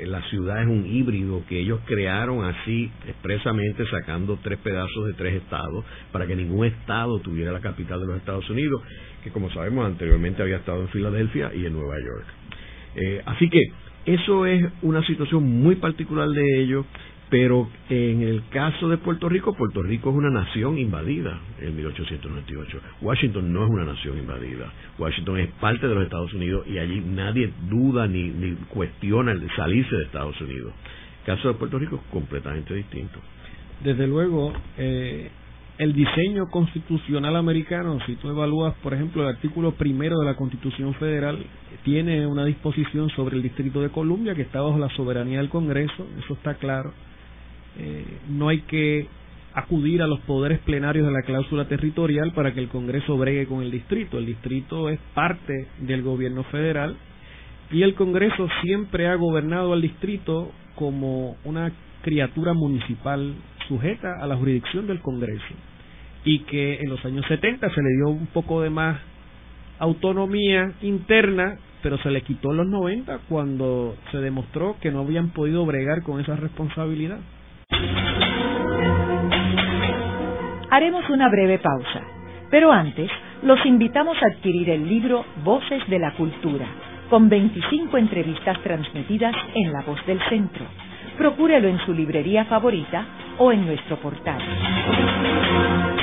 eh, la ciudad es un híbrido que ellos crearon así expresamente sacando tres pedazos de tres estados para que ningún estado tuviera la capital de los Estados Unidos, que como sabemos anteriormente había estado en Filadelfia y en Nueva York. Eh, así que eso es una situación muy particular de ellos, pero en el caso de Puerto Rico, Puerto Rico es una nación invadida en 1898. Washington no es una nación invadida. Washington es parte de los Estados Unidos y allí nadie duda ni, ni cuestiona el salirse de Estados Unidos. El caso de Puerto Rico es completamente distinto.
Desde luego, eh, el diseño constitucional americano, si tú evalúas, por ejemplo, el artículo primero de la Constitución Federal, tiene una disposición sobre el Distrito de Columbia que está bajo la soberanía del Congreso, eso está claro. Eh, no hay que acudir a los poderes plenarios de la cláusula territorial para que el Congreso bregue con el distrito. El distrito es parte del gobierno federal y el Congreso siempre ha gobernado al distrito como una criatura municipal sujeta a la jurisdicción del Congreso y que en los años 70 se le dio un poco de más autonomía interna, pero se le quitó en los 90 cuando se demostró que no habían podido bregar con esa responsabilidad.
Haremos una breve pausa, pero antes los invitamos a adquirir el libro Voces de la Cultura, con 25 entrevistas transmitidas en La Voz del Centro. Procúrelo en su librería favorita o en nuestro portal.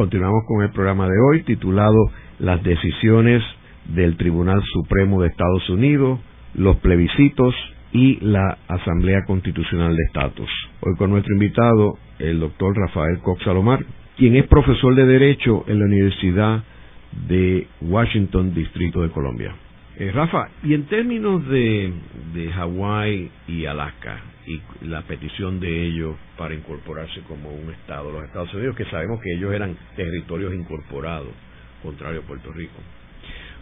Continuamos con el programa de hoy titulado Las decisiones del Tribunal Supremo de Estados Unidos, los plebiscitos y la Asamblea Constitucional de Estatus. Hoy con nuestro invitado, el doctor Rafael Cox Salomar, quien es profesor de Derecho en la Universidad de Washington, Distrito de Colombia. Eh, Rafa, y en términos de, de Hawái y Alaska y la petición de ellos para incorporarse como un Estado, los Estados Unidos, que sabemos que ellos eran territorios incorporados, contrario a Puerto Rico,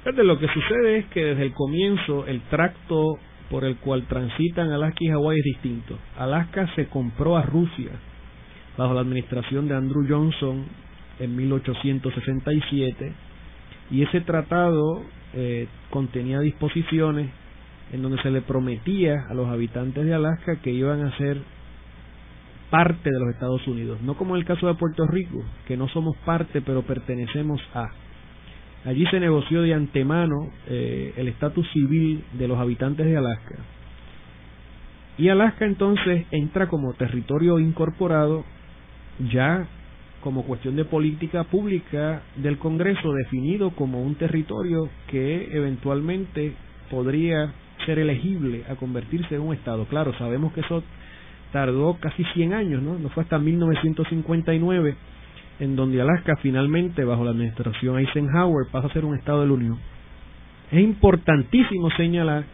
lo que sucede es que desde el comienzo el tracto por el cual transitan Alaska y Hawái es distinto. Alaska se compró a Rusia bajo la administración de Andrew Johnson en 1867 y ese tratado eh, contenía disposiciones en donde se le prometía a los habitantes de Alaska que iban a ser parte de los Estados Unidos, no como en el caso de Puerto Rico, que no somos parte pero pertenecemos a. Allí se negoció de antemano eh, el estatus civil de los habitantes de Alaska. Y Alaska entonces entra como territorio incorporado ya como cuestión de política pública del Congreso definido como un territorio que eventualmente podría ser elegible a convertirse en un Estado. Claro, sabemos que eso tardó casi 100 años, ¿no? No fue hasta 1959 en donde Alaska finalmente, bajo la administración Eisenhower, pasa a ser un Estado de la Unión. Es importantísimo señalar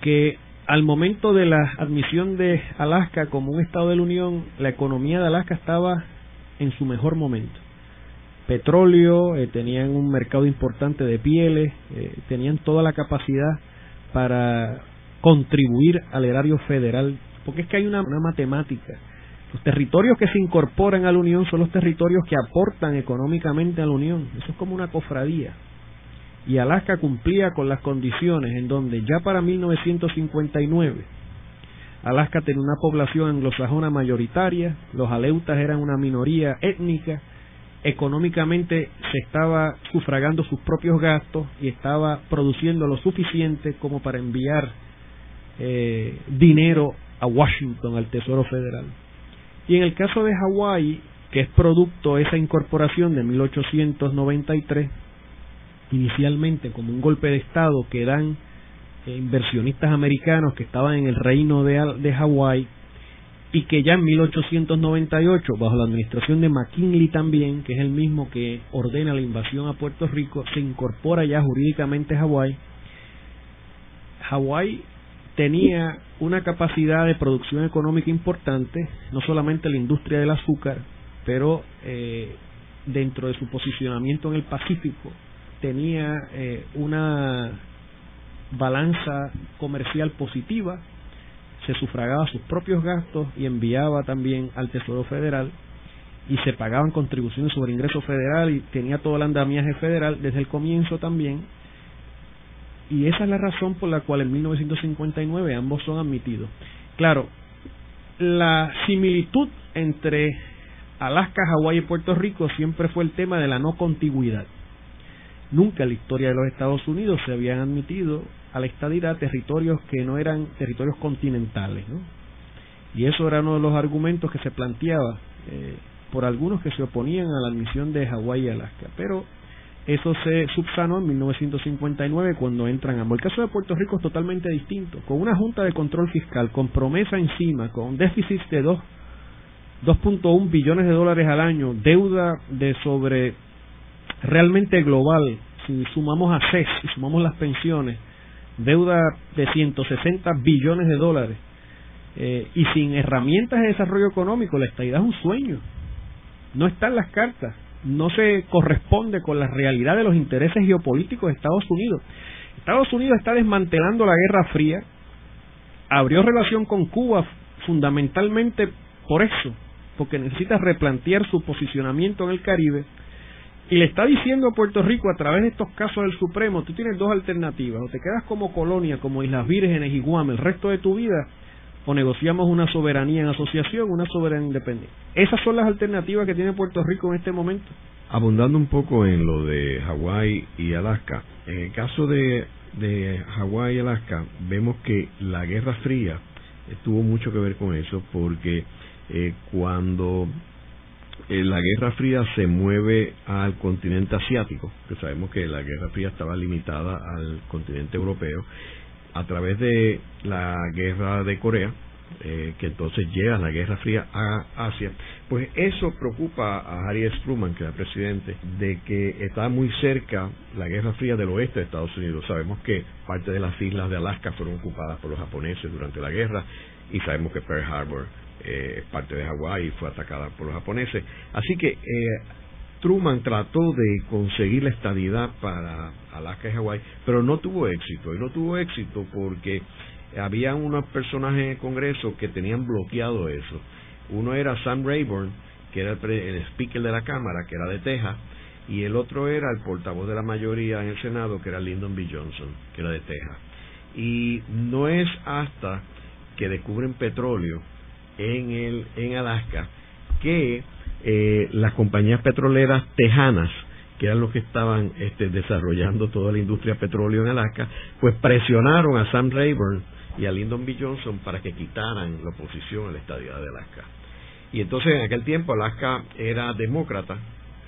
que al momento de la admisión de Alaska como un Estado de la Unión, la economía de Alaska estaba en su mejor momento. Petróleo, eh, tenían un mercado importante de pieles, eh, tenían toda la capacidad para contribuir al erario federal, porque es que hay una matemática los territorios que se incorporan a la Unión son los territorios que aportan económicamente a la Unión. Eso es como una cofradía. Y Alaska cumplía con las condiciones en donde ya para 1959 Alaska tenía una población anglosajona mayoritaria, los aleutas eran una minoría étnica, económicamente se estaba sufragando sus propios gastos y estaba produciendo lo suficiente como para enviar eh, dinero a Washington, al Tesoro Federal. Y en el caso de Hawái, que es producto de esa incorporación de 1893, inicialmente como un golpe de Estado que dan inversionistas americanos que estaban en el reino de, de Hawái y que ya en 1898, bajo la administración de McKinley también, que es el mismo que ordena la invasión a Puerto Rico, se incorpora ya jurídicamente Hawái. Hawái tenía una capacidad de producción económica importante, no solamente la industria del azúcar, pero eh, dentro de su posicionamiento en el Pacífico tenía eh, una balanza comercial positiva, se sufragaba sus propios gastos y enviaba también al Tesoro Federal y se pagaban contribuciones sobre ingreso federal y tenía todo el andamiaje federal desde el comienzo también y esa es la razón por la cual en 1959 ambos son admitidos. Claro, la similitud entre Alaska, Hawái y Puerto Rico siempre fue el tema de la no contigüidad. Nunca en la historia de los Estados Unidos se habían admitido a la estadidad territorios que no eran territorios continentales. ¿no? Y eso era uno de los argumentos que se planteaba eh, por algunos que se oponían a la admisión de Hawái y Alaska. Pero Eso se subsanó en 1959 cuando entran ambos. El caso de Puerto Rico es totalmente distinto, con una junta de control fiscal, con promesa encima, con déficit de 2.1 billones de dólares al año, deuda de sobre realmente global, si sumamos a CES y sumamos las pensiones, deuda de 160 billones de dólares, eh, y sin herramientas de desarrollo económico, la estadidad es un sueño. No están las cartas no se corresponde con la realidad de los intereses geopolíticos de Estados Unidos. Estados Unidos está desmantelando la Guerra Fría, abrió relación con Cuba fundamentalmente por eso, porque necesita replantear su posicionamiento en el Caribe, y le está diciendo a Puerto Rico a través de estos casos del Supremo, tú tienes dos alternativas, o te quedas como colonia, como Islas Vírgenes y Guam el resto de tu vida, o negociamos una soberanía en asociación, una soberanía independiente. Esas son las alternativas que tiene Puerto Rico en este momento.
Abundando un poco en lo de Hawái y Alaska, en el caso de, de Hawái y Alaska, vemos que la Guerra Fría tuvo mucho que ver con eso, porque eh, cuando eh, la Guerra Fría se mueve al continente asiático, que sabemos que la Guerra Fría estaba limitada al continente europeo, a través de la guerra de Corea, eh, que entonces llega la Guerra Fría a Asia, pues eso preocupa a Harry S. Truman, que era presidente, de que está muy cerca la Guerra Fría del oeste de Estados Unidos. Sabemos que parte de las islas de Alaska fueron ocupadas por los japoneses durante la guerra y sabemos que Pearl Harbor eh, parte de Hawái y fue atacada por los japoneses. Así que eh, Truman trató de conseguir la estabilidad para Alaska y Hawái, pero no tuvo éxito. Y no tuvo éxito porque había unos personajes en el Congreso que tenían bloqueado eso. Uno era Sam Rayburn, que era el, speaker de la Cámara, que era de Texas, y el otro era el portavoz de la mayoría en el Senado, que era Lyndon B. Johnson, que era de Texas. Y no es hasta que descubren petróleo en, el, en Alaska que eh, las compañías petroleras tejanas, que eran los que estaban este, desarrollando toda la industria petróleo en Alaska, pues presionaron a Sam Rayburn y a Lyndon B. Johnson para que quitaran la oposición a la estadía de Alaska. Y entonces en aquel tiempo Alaska era demócrata,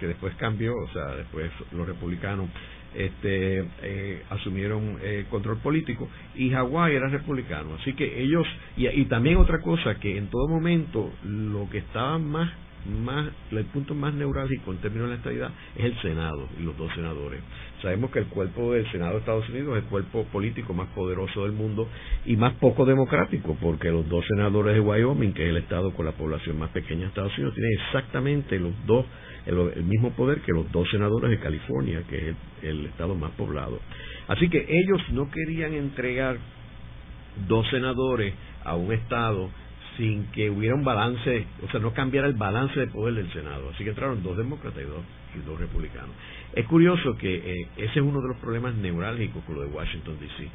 que después cambió, o sea, después los republicanos este, eh, asumieron eh, control político y Hawái era republicano. Así que ellos, y, y también otra cosa, que en todo momento lo que estaba más más, el punto más neurálgico en términos de la estabilidad es el Senado y los dos senadores. Sabemos que el cuerpo del Senado de Estados Unidos es el cuerpo político más poderoso del mundo y más poco democrático, porque los dos senadores de Wyoming, que es el estado con la población más pequeña de Estados Unidos, tienen exactamente los dos el, mismo poder que los dos senadores de California, que es el estado más poblado. Así que ellos no querían entregar dos senadores a un estado sin que hubiera un balance, o sea, no cambiara el balance de poder del Senado. Así que entraron dos demócratas y dos, y dos republicanos. Es curioso que eh, ese es uno de los problemas neurálgicos con lo de Washington, D.C.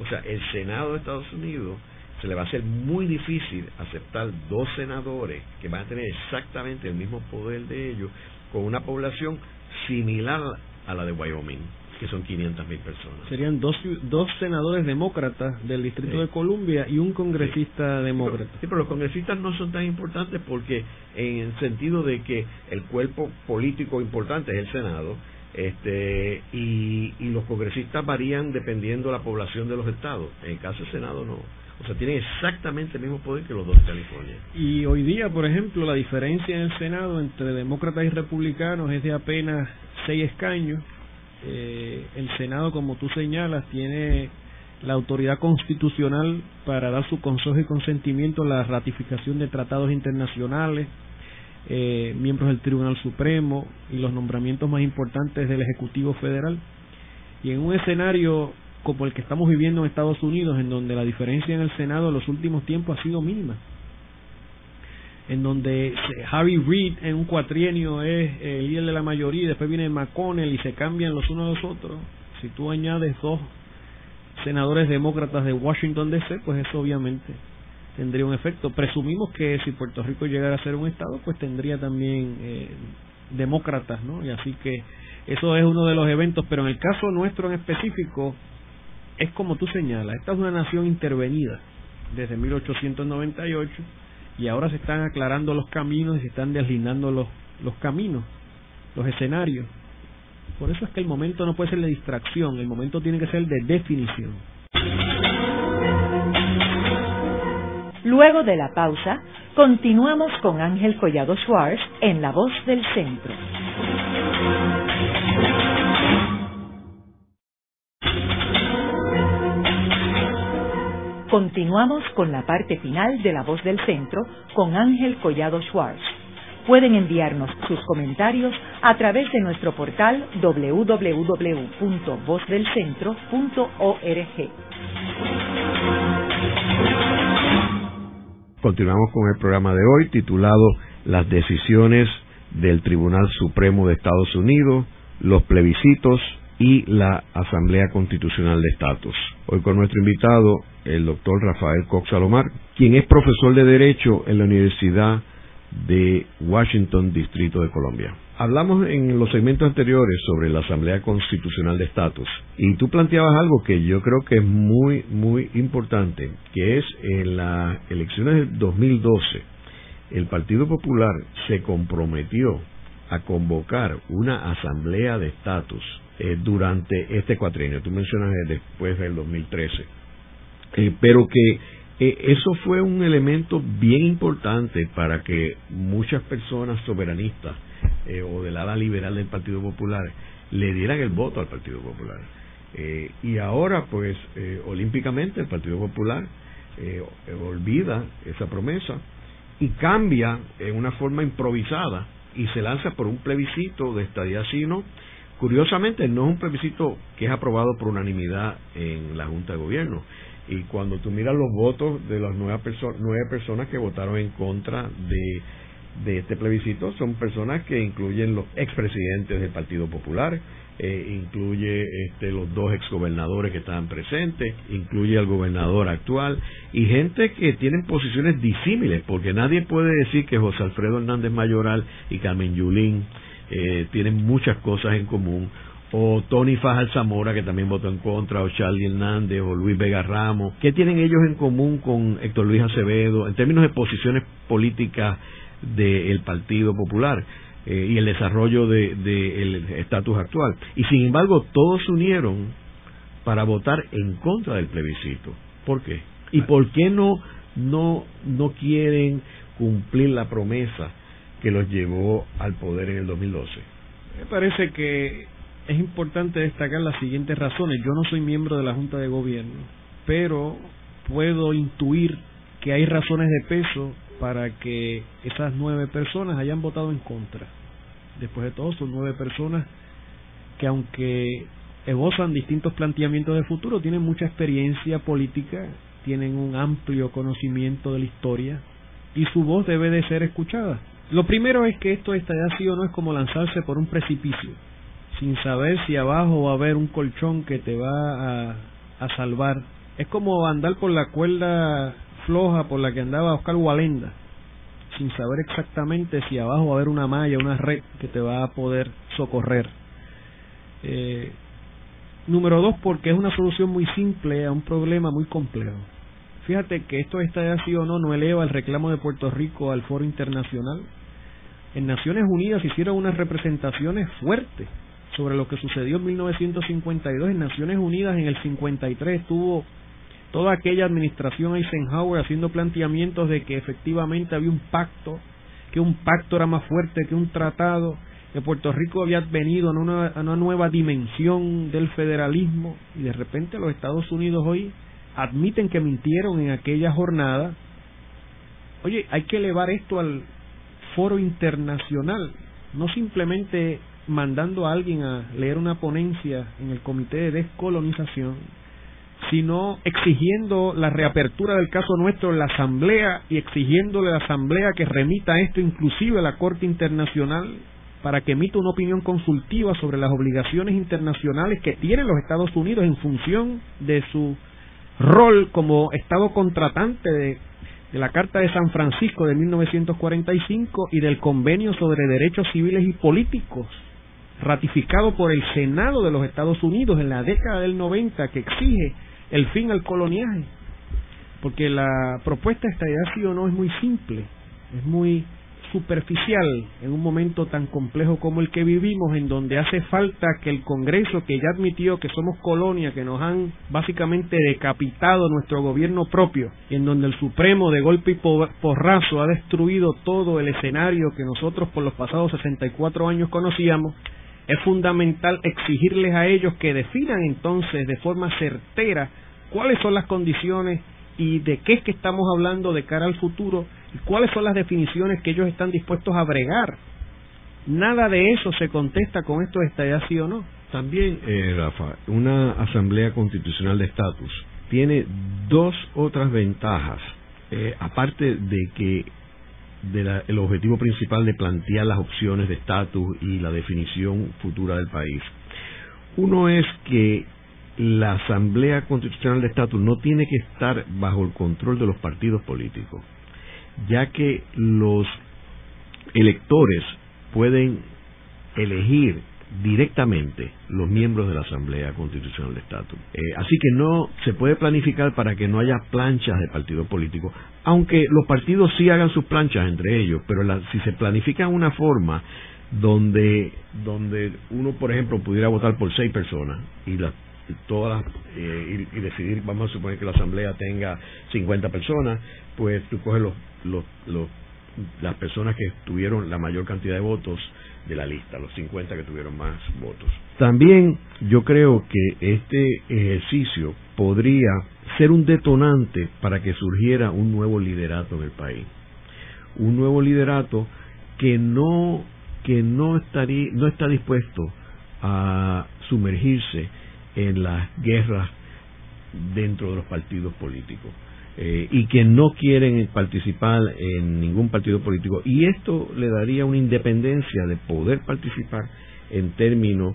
O sea, el Senado de Estados Unidos se le va a hacer muy difícil aceptar dos senadores que van a tener exactamente el mismo poder de ellos con una población similar a la de Wyoming que son 500 mil personas.
Serían dos, dos senadores demócratas del Distrito de Columbia y un congresista demócrata.
Sí pero, los congresistas no son tan importantes porque en el sentido de que el cuerpo político importante es el Senado, este y, y los congresistas varían dependiendo de la población de los estados. En el caso del Senado no. O sea, tienen exactamente el mismo poder que los dos de California.
Y hoy día, por ejemplo, la diferencia en el Senado entre demócratas y republicanos es de apenas seis escaños eh, el Senado, como tú señalas, tiene la autoridad constitucional para dar su consejo y consentimiento a la ratificación de tratados internacionales, eh, miembros del Tribunal Supremo y los nombramientos más importantes del Ejecutivo Federal. Y en un escenario como el que estamos viviendo en Estados Unidos, en donde la diferencia en el Senado en los últimos tiempos ha sido mínima, en donde Harry Reid en un cuatrienio es el líder de la mayoría y después viene McConnell y se cambian los unos a los otros. Si tú añades dos senadores demócratas de Washington DC, pues eso obviamente tendría un efecto. Presumimos que si Puerto Rico llegara a ser un estado, pues tendría también eh, demócratas, ¿no? Y así que eso es uno de los eventos, pero en el caso nuestro en específico, es como tú señalas, esta es una nación intervenida desde 1898 y ahora se están aclarando los caminos y se están deslindando los, los caminos, los escenarios. Por eso es que el momento no puede ser de distracción, el momento tiene que ser de definición.
Luego de la pausa, continuamos con Ángel Collado Schwartz en La Voz del Centro. Continuamos con la parte final de La Voz del Centro con Ángel Collado Schwartz. Pueden enviarnos sus comentarios a través de nuestro portal www.vozdelcentro.org.
Continuamos con el programa de hoy titulado Las decisiones del Tribunal Supremo de Estados Unidos, los plebiscitos y la Asamblea Constitucional de Estatus. Hoy con nuestro invitado, el doctor Rafael Cox Salomar, quien es profesor de Derecho en la Universidad de Washington, Distrito de Colombia. Hablamos en los segmentos anteriores sobre la Asamblea Constitucional de Estatus y tú planteabas algo que yo creo que es muy, muy importante, que es en las elecciones del 2012 el Partido Popular se comprometió a convocar una Asamblea de Estatus eh, durante este cuatrienio. Tú mencionas después del 2013. Eh, pero que eh, eso fue un elemento bien importante para que muchas personas soberanistas eh, o del ala liberal del Partido Popular le dieran el voto al Partido Popular. Eh, y ahora, pues, olímpicamente el Partido Popular olvida esa promesa y cambia en una forma improvisada y se lanza por un plebiscito de estadía sino. Curiosamente, no es un plebiscito que es aprobado por unanimidad en la Junta de Gobierno. Y cuando tú miras los votos de las nueve, nueve personas que votaron en contra de este plebiscito son personas que incluyen los expresidentes del Partido Popular, eh, incluye este, los dos exgobernadores que estaban presentes, incluye al gobernador actual y gente que tienen posiciones disímiles, porque nadie puede decir que José Alfredo Hernández Mayoral y Carmen Yulín eh, tienen muchas cosas en común, o Tony Fajal Zamora, que también votó en contra, o Charlie Hernández, o Luis Vega Ramos. ¿Qué tienen ellos en común con Héctor Luis Acevedo en términos de posiciones políticas del Partido Popular eh, y el desarrollo del estatus actual. Y sin embargo, todos se unieron para votar en contra del plebiscito. ¿Por qué? ¿Y por qué no, no, no quieren cumplir la promesa que los llevó al poder en el 2012?
Me parece que es importante destacar las siguientes razones. Yo no soy miembro de la Junta de Gobierno, pero puedo intuir que hay razones de peso para que esas nueve personas hayan votado en contra. Después de todo, son nueve personas que aunque esbozan distintos planteamientos de futuro, tienen mucha experiencia política, tienen un amplio conocimiento de la historia y su voz debe de ser escuchada. Lo primero es que esto está así o no es como lanzarse por un precipicio, sin saber si abajo va a haber un colchón que te va a, a salvar. Es como andar por la cuerda floja por la que andaba Oscar Walenda, sin saber exactamente si abajo va a haber una malla, una red que te va a poder socorrer. Eh, número dos, porque es una solución muy simple a un problema muy complejo. Fíjate que esto está así o no, no eleva el reclamo de Puerto Rico al foro internacional. En Naciones Unidas hicieron unas representaciones fuertes sobre lo que sucedió en 1952. En Naciones Unidas en el 53 estuvo toda aquella administración Eisenhower haciendo planteamientos de que efectivamente había un pacto, que un pacto era más fuerte que un tratado, que Puerto Rico había venido a una, a una nueva dimensión del federalismo y de repente los Estados Unidos hoy admiten que mintieron en aquella jornada. Oye, hay que elevar esto al foro internacional, no simplemente mandando a alguien a leer una ponencia en el Comité de Descolonización, sino exigiendo la reapertura del caso nuestro en la Asamblea y exigiéndole a la Asamblea que remita esto inclusive a la Corte Internacional para que emita una opinión consultiva sobre las obligaciones internacionales que tienen los Estados Unidos en función de su rol como Estado contratante de, la Carta de San Francisco de 1945 y del Convenio sobre Derechos Civiles y Políticos ratificado por el Senado de los Estados Unidos en la década del 90 que exige el fin al coloniaje. Porque la propuesta de estadidad sí o no es muy simple, es muy superficial en un momento tan complejo como el que vivimos, en donde hace falta que el Congreso, que ya admitió que somos colonia, que nos han básicamente decapitado nuestro gobierno propio, y en donde el Supremo de golpe y porrazo ha destruido todo el escenario que nosotros por los pasados 64 años conocíamos, es fundamental exigirles a ellos que definan entonces de forma certera cuáles son las condiciones y de qué es que estamos hablando de cara al futuro cuáles son las definiciones que ellos están dispuestos a bregar. Nada de eso se contesta con esto de sí o no.
También, eh, Rafa, una asamblea constitucional de estatus tiene dos otras ventajas, eh, aparte de que de el objetivo principal de plantear las opciones de estatus y la definición futura del país. Uno es que la Asamblea Constitucional de Estatus no tiene que estar bajo el control de los partidos políticos, ya que los electores pueden elegir directamente los miembros de la Asamblea Constitucional de Estatus. Eh, así que no se puede planificar para que no haya planchas de partidos políticos, aunque los partidos sí hagan sus planchas entre ellos, pero si se planifica una forma donde donde uno, por ejemplo, pudiera votar por seis personas y las todas eh, y, decidir, vamos a suponer que la asamblea tenga 50 personas, pues tú coges los, los, los, las personas que tuvieron la mayor cantidad de votos de la lista, los 50 que tuvieron más votos. También yo creo que este ejercicio podría ser un detonante para que surgiera un nuevo liderato en el país. Un nuevo liderato que no que no estaría no está dispuesto a sumergirse en las guerras dentro de los partidos políticos eh, y que no quieren participar en ningún partido político y esto le daría una independencia de poder participar en términos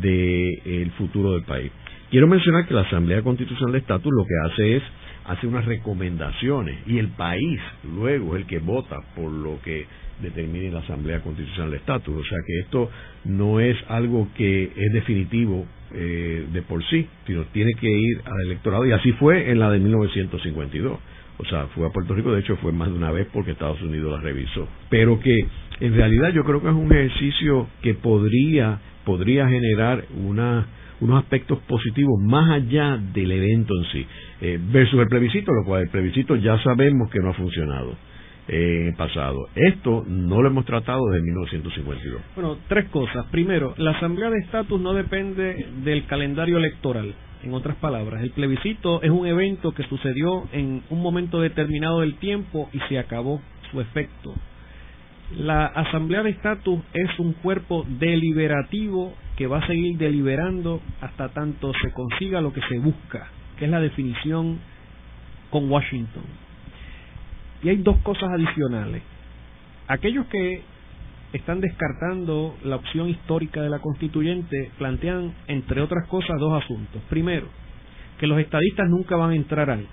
del el futuro del país. Quiero mencionar que la Asamblea Constitucional de Estatus lo que hace es hace unas recomendaciones y el país luego es el que vota por lo que determine la Asamblea Constitucional de Estatus. O sea que esto no es algo que es definitivo eh, de por sí, sino tiene que ir al electorado y así fue en la de 1952. O sea, fue a Puerto Rico, de hecho fue más de una vez porque Estados Unidos la revisó. Pero que en realidad yo creo que es un ejercicio que podría, podría generar una unos aspectos positivos más allá del evento en sí, eh, versus el plebiscito, lo cual el plebiscito ya sabemos que no ha funcionado en el pasado. Esto no lo hemos tratado desde 1952.
Bueno, tres cosas. Primero, la Asamblea de Estatus no depende del calendario electoral. En otras palabras, el plebiscito es un evento que sucedió en un momento determinado del tiempo y se acabó su efecto. La Asamblea de Estatus es un cuerpo deliberativo que va a seguir deliberando hasta tanto se consiga lo que se busca, que es la definición con Washington. Y hay dos cosas adicionales. Aquellos que están descartando la opción histórica de la constituyente plantean, entre otras cosas, dos asuntos. Primero, que los estadistas nunca van a entrar ahí.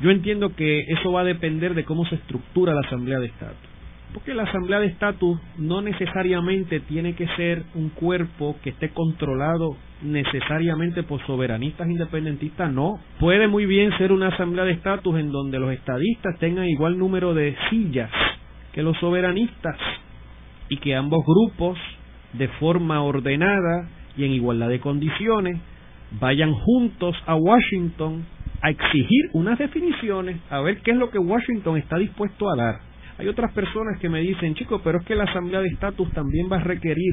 Yo entiendo que eso va a depender de cómo se estructura la Asamblea de Estatus. Porque la Asamblea de Estatus no necesariamente tiene que ser un cuerpo que esté controlado necesariamente por soberanistas independentistas, no. Puede muy bien ser una Asamblea de Estatus en donde los estadistas tengan igual número de sillas que los soberanistas y que ambos grupos, de forma ordenada y en igualdad de condiciones, vayan juntos a Washington a exigir unas definiciones, a ver qué es lo que Washington está dispuesto a dar. Hay otras personas que me dicen, chicos, pero es que la Asamblea de Estatus también va a requerir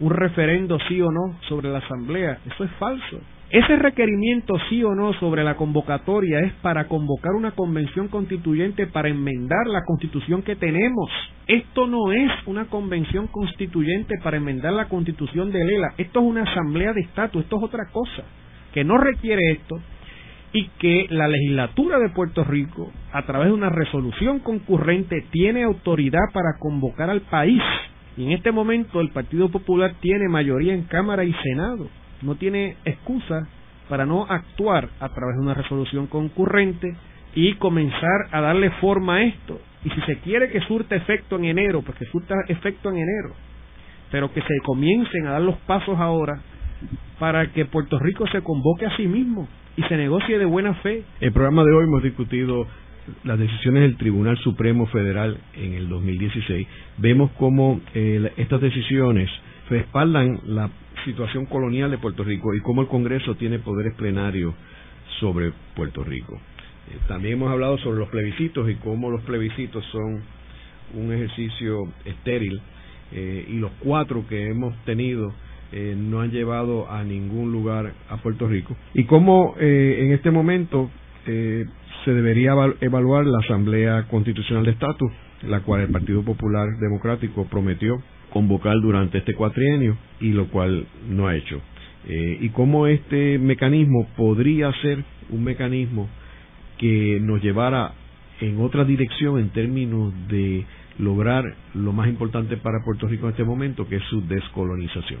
un referendo sí o no sobre la Asamblea. Eso es falso. Ese requerimiento sí o no sobre la convocatoria es para convocar una convención constituyente para enmendar la constitución que tenemos. Esto no es una convención constituyente para enmendar la constitución de Lela. Esto es una asamblea de estatus, esto es otra cosa, que no requiere esto y que la legislatura de Puerto Rico, a través de una resolución concurrente, tiene autoridad para convocar al país. Y en este momento el Partido Popular tiene mayoría en Cámara y Senado. No tiene excusa para no actuar a través de una resolución concurrente y comenzar a darle forma a esto. Y si se quiere que surta efecto en enero, pues que surta efecto en enero. Pero que se comiencen a dar los pasos ahora para que Puerto Rico se convoque a sí mismo y se negocie de buena fe.
El programa de hoy hemos discutido las decisiones del Tribunal Supremo Federal en el 2016, vemos cómo eh, estas decisiones respaldan la situación colonial de Puerto Rico y cómo el Congreso tiene poderes plenarios sobre Puerto Rico. Eh, también hemos hablado sobre los plebiscitos y cómo los plebiscitos son un ejercicio estéril eh, y los cuatro que hemos tenido eh, no han llevado a ningún lugar a Puerto Rico. Y cómo en este momento se debería evaluar la Asamblea Constitucional de Estatus, la cual el Partido Popular Democrático prometió convocar durante este cuatrienio y lo cual no ha hecho. Eh, y cómo este mecanismo podría ser un mecanismo que nos llevara en otra dirección en términos de lograr lo más importante para Puerto Rico en este momento, que es su descolonización.